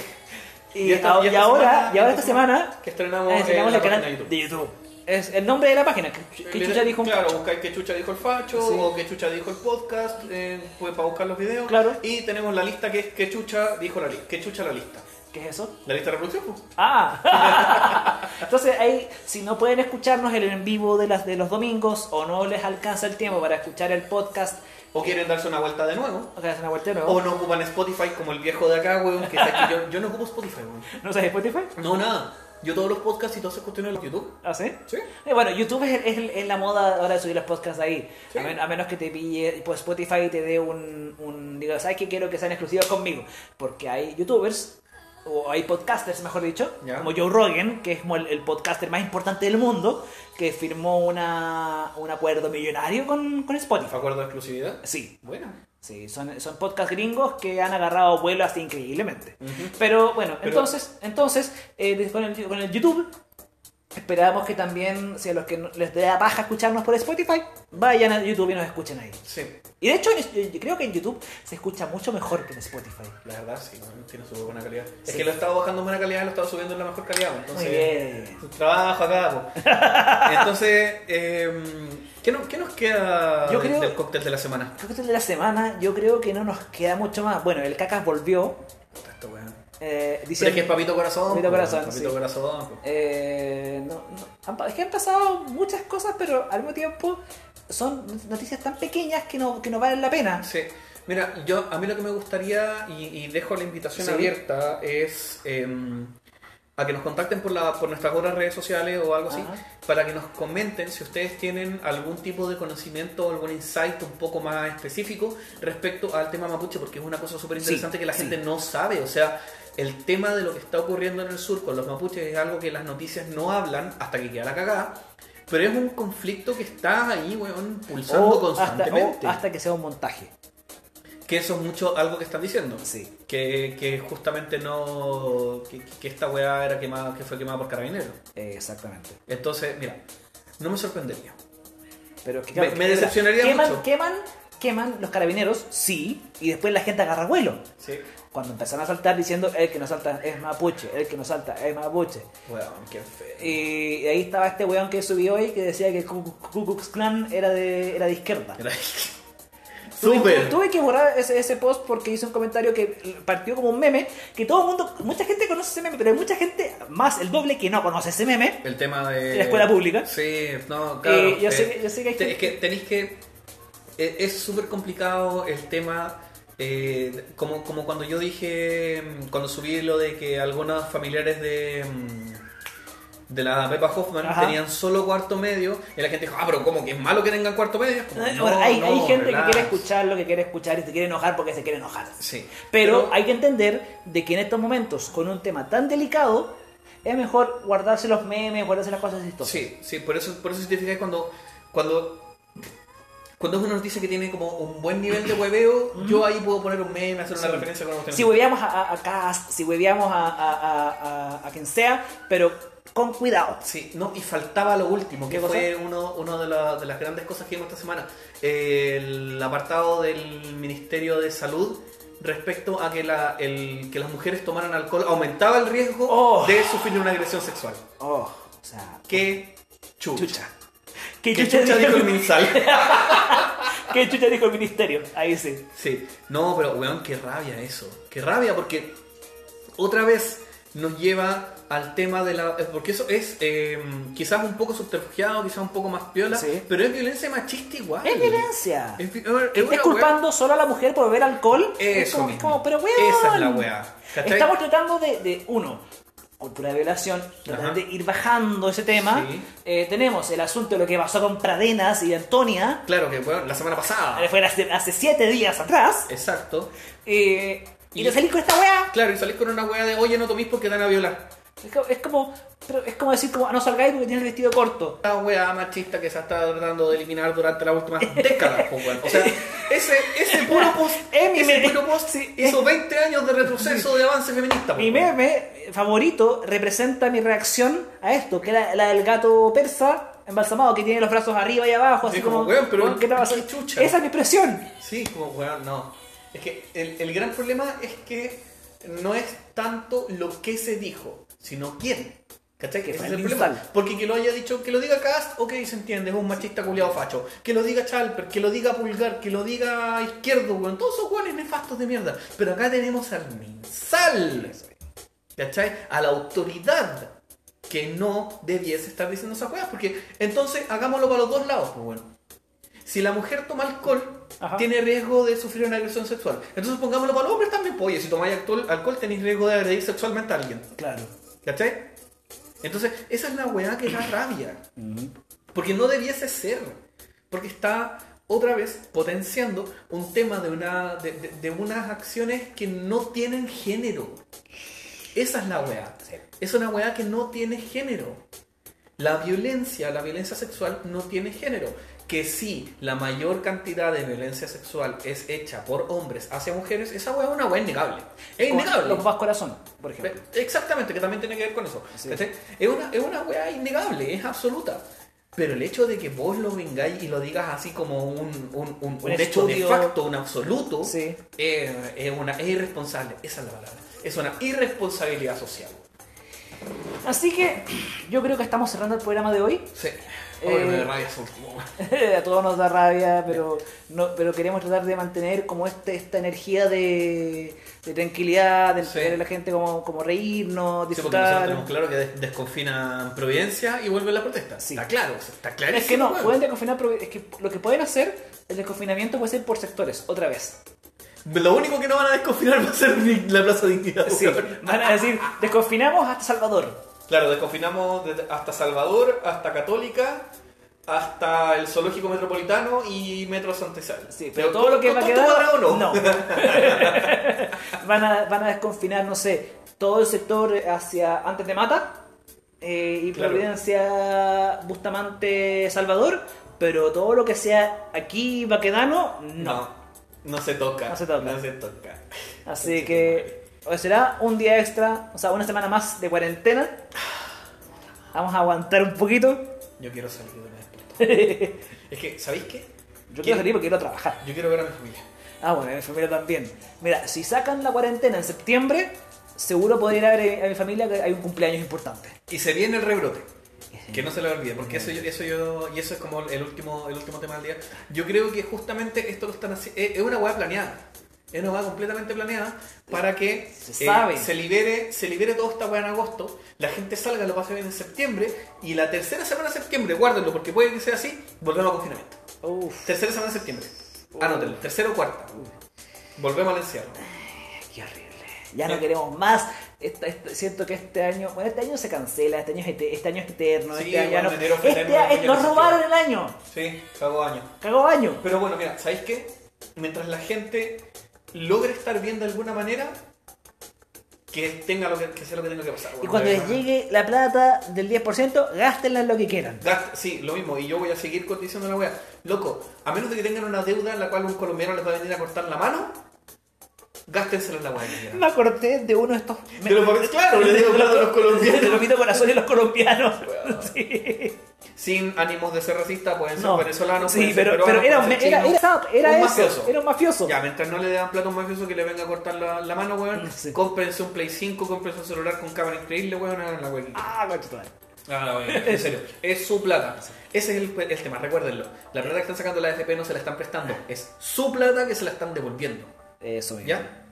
y, Y esta- a- y y esta ahora, semana- y ahora esta semana Que estrenamos, eh, el canal de YouTube. Es el nombre de la página, Le- Chucha dijo un Claro, buscáis que Chucha dijo el facho Sí. o que Chucha dijo el podcast, eh, pues para buscar los videos. Claro. Y tenemos la lista que es que Chucha dijo la lista. Que Chucha la lista. ¿Qué es eso? La lista de reproducción. pues. Ah, *laughs* entonces ahí, si no pueden escucharnos el en vivo de, las, de los domingos o no les alcanza el tiempo para escuchar el podcast, O quieren darse una vuelta de nuevo. o es una vuelta de nuevo. O no ocupan Spotify como el viejo de acá, weón. Que, que yo, yo no ocupo Spotify, weón. *laughs* ¿No sabes Spotify? No, nada. Yo todos los podcasts y todas esas cuestiones los YouTube. ¿Ah, sí? Sí. Eh, bueno, YouTube es, es, es la moda ahora de subir los podcasts ahí. Sí. A, men- a menos que te pille, pues Spotify te dé un, un diga, ¿sabes qué? Quiero que sean exclusivos conmigo. Porque hay youtubers, o hay podcasters, mejor dicho, como Joe Rogan, que es como el, el podcaster más importante del mundo, que firmó una, un acuerdo millonario con, con Spotify. ¿Acuerdo de exclusividad? Sí, Bueno. Sí, son, son podcast gringos que han agarrado vuelo así increíblemente. Pero bueno, Pero- entonces, entonces eh, con, el, con el YouTube esperamos que también, si a los que les dé paja escucharnos por Spotify, vayan a YouTube y nos escuchen ahí. Sí. Y de hecho, yo- yo creo que en YouTube se escucha mucho mejor que en Spotify. La verdad, sí, tiene su buena calidad. Es que lo he estado bajando en buena calidad y lo he estado subiendo en la mejor calidad. pues, Entonces, Muy bien. Trabajo acá, po. *laughs* Entonces, eh, ¿qué, nos, qué nos queda Yo creo- del cóctel de la semana? Este de la semana, yo creo que no nos queda mucho más. Bueno, el Cacas volvió Eh, Pero diciendo... es que es Papito Corazón. Papito Corazón, Papito sí. Corazón. po. Eh, no, no, es que han pasado muchas cosas, pero al mismo tiempo son noticias tan pequeñas que no, que no valen la pena. Sí. Mira, yo a mí lo que me gustaría, y, y dejo la invitación Sí. abierta, es eh, a que nos contacten por, la, por nuestras otras redes sociales o algo así, Ajá. para que nos comenten si ustedes tienen algún tipo de conocimiento o algún insight un poco más específico respecto al tema mapuche, porque es una cosa súper interesante Sí, que la sí. gente no sabe. O sea, el tema de lo que está ocurriendo en el sur con los mapuches es algo que las noticias no hablan hasta que queda la cagada. Pero es un conflicto que está ahí, weón, pulsando O hasta, constantemente. o hasta que sea un montaje. Que eso es mucho algo que están diciendo. Sí. Que, que justamente no. Que, que esta weá era quemada, que fue quemada por carabineros. Eh, exactamente. Entonces, mira, no me sorprendería. Pero que, Me- me decepcionaría queman, mucho. Queman, queman los carabineros, sí, y después la gente agarra vuelo. Sí. Cuando empezaron a saltar diciendo el que no salta es mapuche, el que no salta es mapuche. Weón, qué feo. Y ahí estaba este weón que subió hoy que decía que Ku Klux Klan era de, era de izquierda. Era- Tuve- Súper. Tuve que borrar ese, ese post porque hice un comentario que partió como un meme, que todo el mundo, mucha gente conoce ese meme, pero hay mucha gente, más el doble, que no conoce ese meme. El tema de. La escuela pública. Sí, no, claro. Eh, yo, eh, sé, que- yo sé que hay te- gente- Es que tenéis que. eh, Es súper complicado el tema. eh, como, como cuando yo dije. mm, Cuando subí lo de que algunos familiares de. De la Pepa Hoffman Ajá. tenían solo cuarto medio. Y la gente dijo, ah, pero ¿cómo que es malo que tengan cuarto medio? Como, no, bueno, hay, gente relax. que quiere escuchar lo que quiere escuchar y se quiere enojar porque se quiere enojar. Sí. Pero, hay que entender de que en estos momentos, con un tema tan delicado, es mejor guardarse los memes, guardarse las cosas chistosas. Sí, sí, por eso, por eso si te fijas cuando, cuando, cuando es una noticia que tiene como un buen nivel de hueveo, yo ahí puedo poner un meme, hacer una Sí. referencia con los Si hueveamos a, a, si hueveamos a- a quien sea, pero con cuidado. Sí, no, y faltaba lo último, que fue uno, uno de, la- de las grandes cosas que vimos esta semana. El apartado del Ministerio de Salud respecto a que, la, el, que las mujeres tomaran alcohol aumentaba el riesgo Oh. de sufrir una agresión sexual. Oh, o sea, Qué chucha. chucha. ¿Qué Qué chucha, chucha dijo el Minsal. *laughs* ¿Qué chucha dijo el ministerio? Ahí sí. Sí, no, pero weón, qué rabia eso. Qué rabia porque otra vez nos lleva al tema de la... Porque eso es eh, quizás un poco subterfugiado, quizás un poco más piola, Sí. pero es violencia machista igual. Es violencia. Es, es wea- culpando solo a la mujer por beber alcohol. es Eso como, es mismo. como, pero weón. Esa es la weá. Estamos tratando de, de, uno, cultura de violación, tratar de ir bajando ese tema. Sí. Eh, tenemos el asunto de lo que pasó con Pradenas y Antonia. Claro que bueno, la semana pasada. eh, Fue hace, hace siete días atrás. Exacto. Eh, y Y- te salís con esta weá. Claro, y salís con una weá de, oye, no tomís porque te van a violar. Es como, es como, es como decir, como, "Ah, no salgáis porque tienes el vestido corto. Esta weá machista que se ha estado tratando de eliminar durante las últimas décadas, pues. O sea, *laughs* ese, ese puro post, *laughs* Es ese puro post hizo 20 años de retroceso de avance feminista, pues, Mi meme favorito representa mi reacción a esto, que es la, la del gato persa embalsamado que tiene los brazos arriba y abajo, así Sí, como, como, weón, pero ¿qué te va a hacer? chucha. Esa es mi expresión. Sí, como weón, no. Es que el, el gran problema es que no es tanto lo que se dijo, sino quién. ¿Cachai? Que Ese es el problema. Minsal. Porque que lo haya dicho, que lo diga Cast, ok, se entiende, es un machista culiado facho. Que lo diga Chalper, que lo diga Pulgar, que lo diga Izquierdo, weón. Todos esos weones nefastos de mierda. Pero acá tenemos al Minsal. ¿Cachai? A la autoridad que no debiese estar diciendo esas cosas. Porque entonces hagámoslo para los dos lados, pues bueno. Si la mujer toma alcohol, Ajá. tiene riesgo de sufrir una agresión sexual. Entonces pongámoslo para los hombres también, pues, oye, si tomáis alcohol, alcohol tenéis riesgo de agredir sexualmente a alguien. Claro. ¿Cachai? Entonces, esa es la weá que da rabia. Porque no debiese ser. Porque está otra vez potenciando un tema de, una, de, de- de unas acciones que no tienen género. Esa es la weá. Es una weá que no tiene género. La violencia, la violencia sexual no tiene género. Que si la mayor cantidad de violencia sexual es hecha por hombres hacia mujeres, esa weá es una weá innegable. Es innegable. Los papás corazón, por ejemplo. Exactamente, que también tiene que ver con eso. Es una, es una weá innegable, es absoluta. Pero el hecho de que vos lo vengáis y lo digas así como un, un, un- un hecho de facto, un absoluto, Sí. es, es una, es irresponsable. Esa es la palabra. Es una irresponsabilidad social. Así que yo creo que estamos cerrando el programa de hoy. Sí. Eh, me da rabia *laughs* a todos nos da rabia, pero no, pero queremos tratar de mantener como este, esta energía de, de tranquilidad, de Sí. a la gente como, como reírnos, Sí, disfrutar. tenemos claro que des- desconfinan Providencia y vuelve la protesta. Sí. Está claro, está clarísimo. es que no, weón. pueden desconfinar, es que lo que pueden hacer, el desconfinamiento puede ser por sectores, otra vez. Lo único que no van a desconfinar va a ser la Plaza Dignidad. Sí, van a decir, desconfinamos hasta Salvador. Claro, desconfinamos hasta Salvador, hasta Católica, hasta el Zoológico Metropolitano y Metro Santa Isabel. Sí, pero todo lo que va a ¿todo quedar. cuadrado no. *laughs* van, a, van a desconfinar, no sé, todo el sector hacia antes de Mata eh, y Claro. Providencia, Bustamante, Salvador, pero todo lo que sea aquí, Baquedano, no. No, no se toca. No se toca. No se toca. Así que hoy será un día extra, o sea, una semana más de cuarentena. Vamos a aguantar un poquito. Yo quiero salir de vez. *laughs* Es que, ¿sabéis qué? Yo quiero salir porque quiero trabajar. Yo quiero ver a mi familia. Ah, bueno, a mi familia también. Mira, si sacan la cuarentena en septiembre, seguro podría ir a ver a mi familia que hay un cumpleaños importante. Y se viene el rebrote. Que no se lo olvide, porque eso yo, eso yo, y eso es como el último, el último tema del día. Yo creo que justamente esto lo están haciendo, es es una hueá planeada. Es una hueá completamente planeada para que Se sabe. se libere, se libere toda esta hueá en agosto, la gente salga, lo pase bien en septiembre, y la tercera semana de septiembre, guárdenlo, porque puede que sea así, volvemos a confinamiento. Uf, Tercera semana de septiembre. Anótenlo, tercero o cuarta. Volvemos al encierro. qué horrible. Ya no queremos más. Esta- esta- siento que este año, bueno, este año se cancela, este año es, ete- este año es eterno. Sí, este año bueno, no- este eterno, año- nos robaron el año. Sí, cago año. Cagó año. Pero bueno, mira, ¿sabéis qué? Mientras la gente logre estar bien de alguna manera, que tenga lo que, que sea lo que tenga que pasar. Y cuando les llegue la plata del 10%, gástenla en lo que quieran. Gast- sí, lo mismo, y yo voy a seguir diciendo la wea. Loco, a menos de que tengan una deuda en la cual un colombiano les va a venir a cortar la mano, gástensela en la que quieran. Me acordé de uno de estos. De los papeles, claro, le digo plata a los colombianos. *laughs* De los Vito Corazón y los colombianos. *laughs* Sí. Sin ánimos de ser racista, pueden ser No. venezolanos, Sí, pueden ser pero, pero era, ser era, era, era Un eso, mafioso. Era un mafioso. Ya, mientras no le dan plata a un mafioso que le venga a cortar la, la mano, weón, Sí. cómprense un Play 5, cómprense un celular con cámara increíble, weón, hagan la quieran. Ah, tu madre. Ah, no, en serio. *laughs* Es su plata. Ese es el, el tema, recuérdenlo. La plata que están sacando la AFP no se la están prestando. Es su plata que se la están devolviendo. Eso mismo. ¿Ya?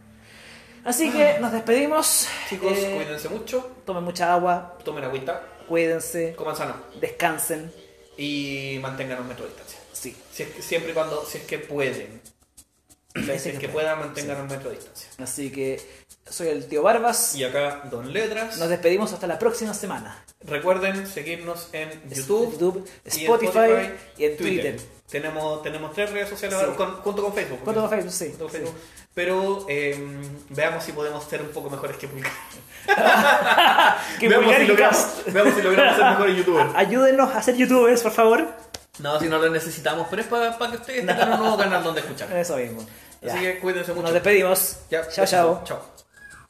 Así que nos despedimos. Chicos, Eh, cuídense mucho, Tomen mucha agua, tomen agüita, cuídense, coman sano descansen. y mantengan un metro de distancia. Sí. Si es que- siempre y cuando, si es que pueden. O sea, Sí, si es que puedan, mantengan un metro de distancia. Así que soy el tío Barbas. Y acá, Don Letras. Nos despedimos hasta la próxima semana. Recuerden seguirnos en YouTube, YouTube, y en Spotify y en Twitter. Tenemos, tenemos tres redes sociales Sí. con- junto con Facebook. Junto con Facebook, sí. Junto con Facebook. Pero eh, veamos si podemos ser un poco mejores que Pulgar. *laughs* Que veamos, Pulgar si logramos, veamos si logramos ser mejores *laughs* youtubers. Ayúdenos a ser youtubers, por favor. No, si no lo necesitamos, pero es para que ustedes tengan un nuevo canal donde escuchar. Eso mismo. Ya. Así que cuídense mucho. Nos despedimos. Ya, chao, chao. Chao.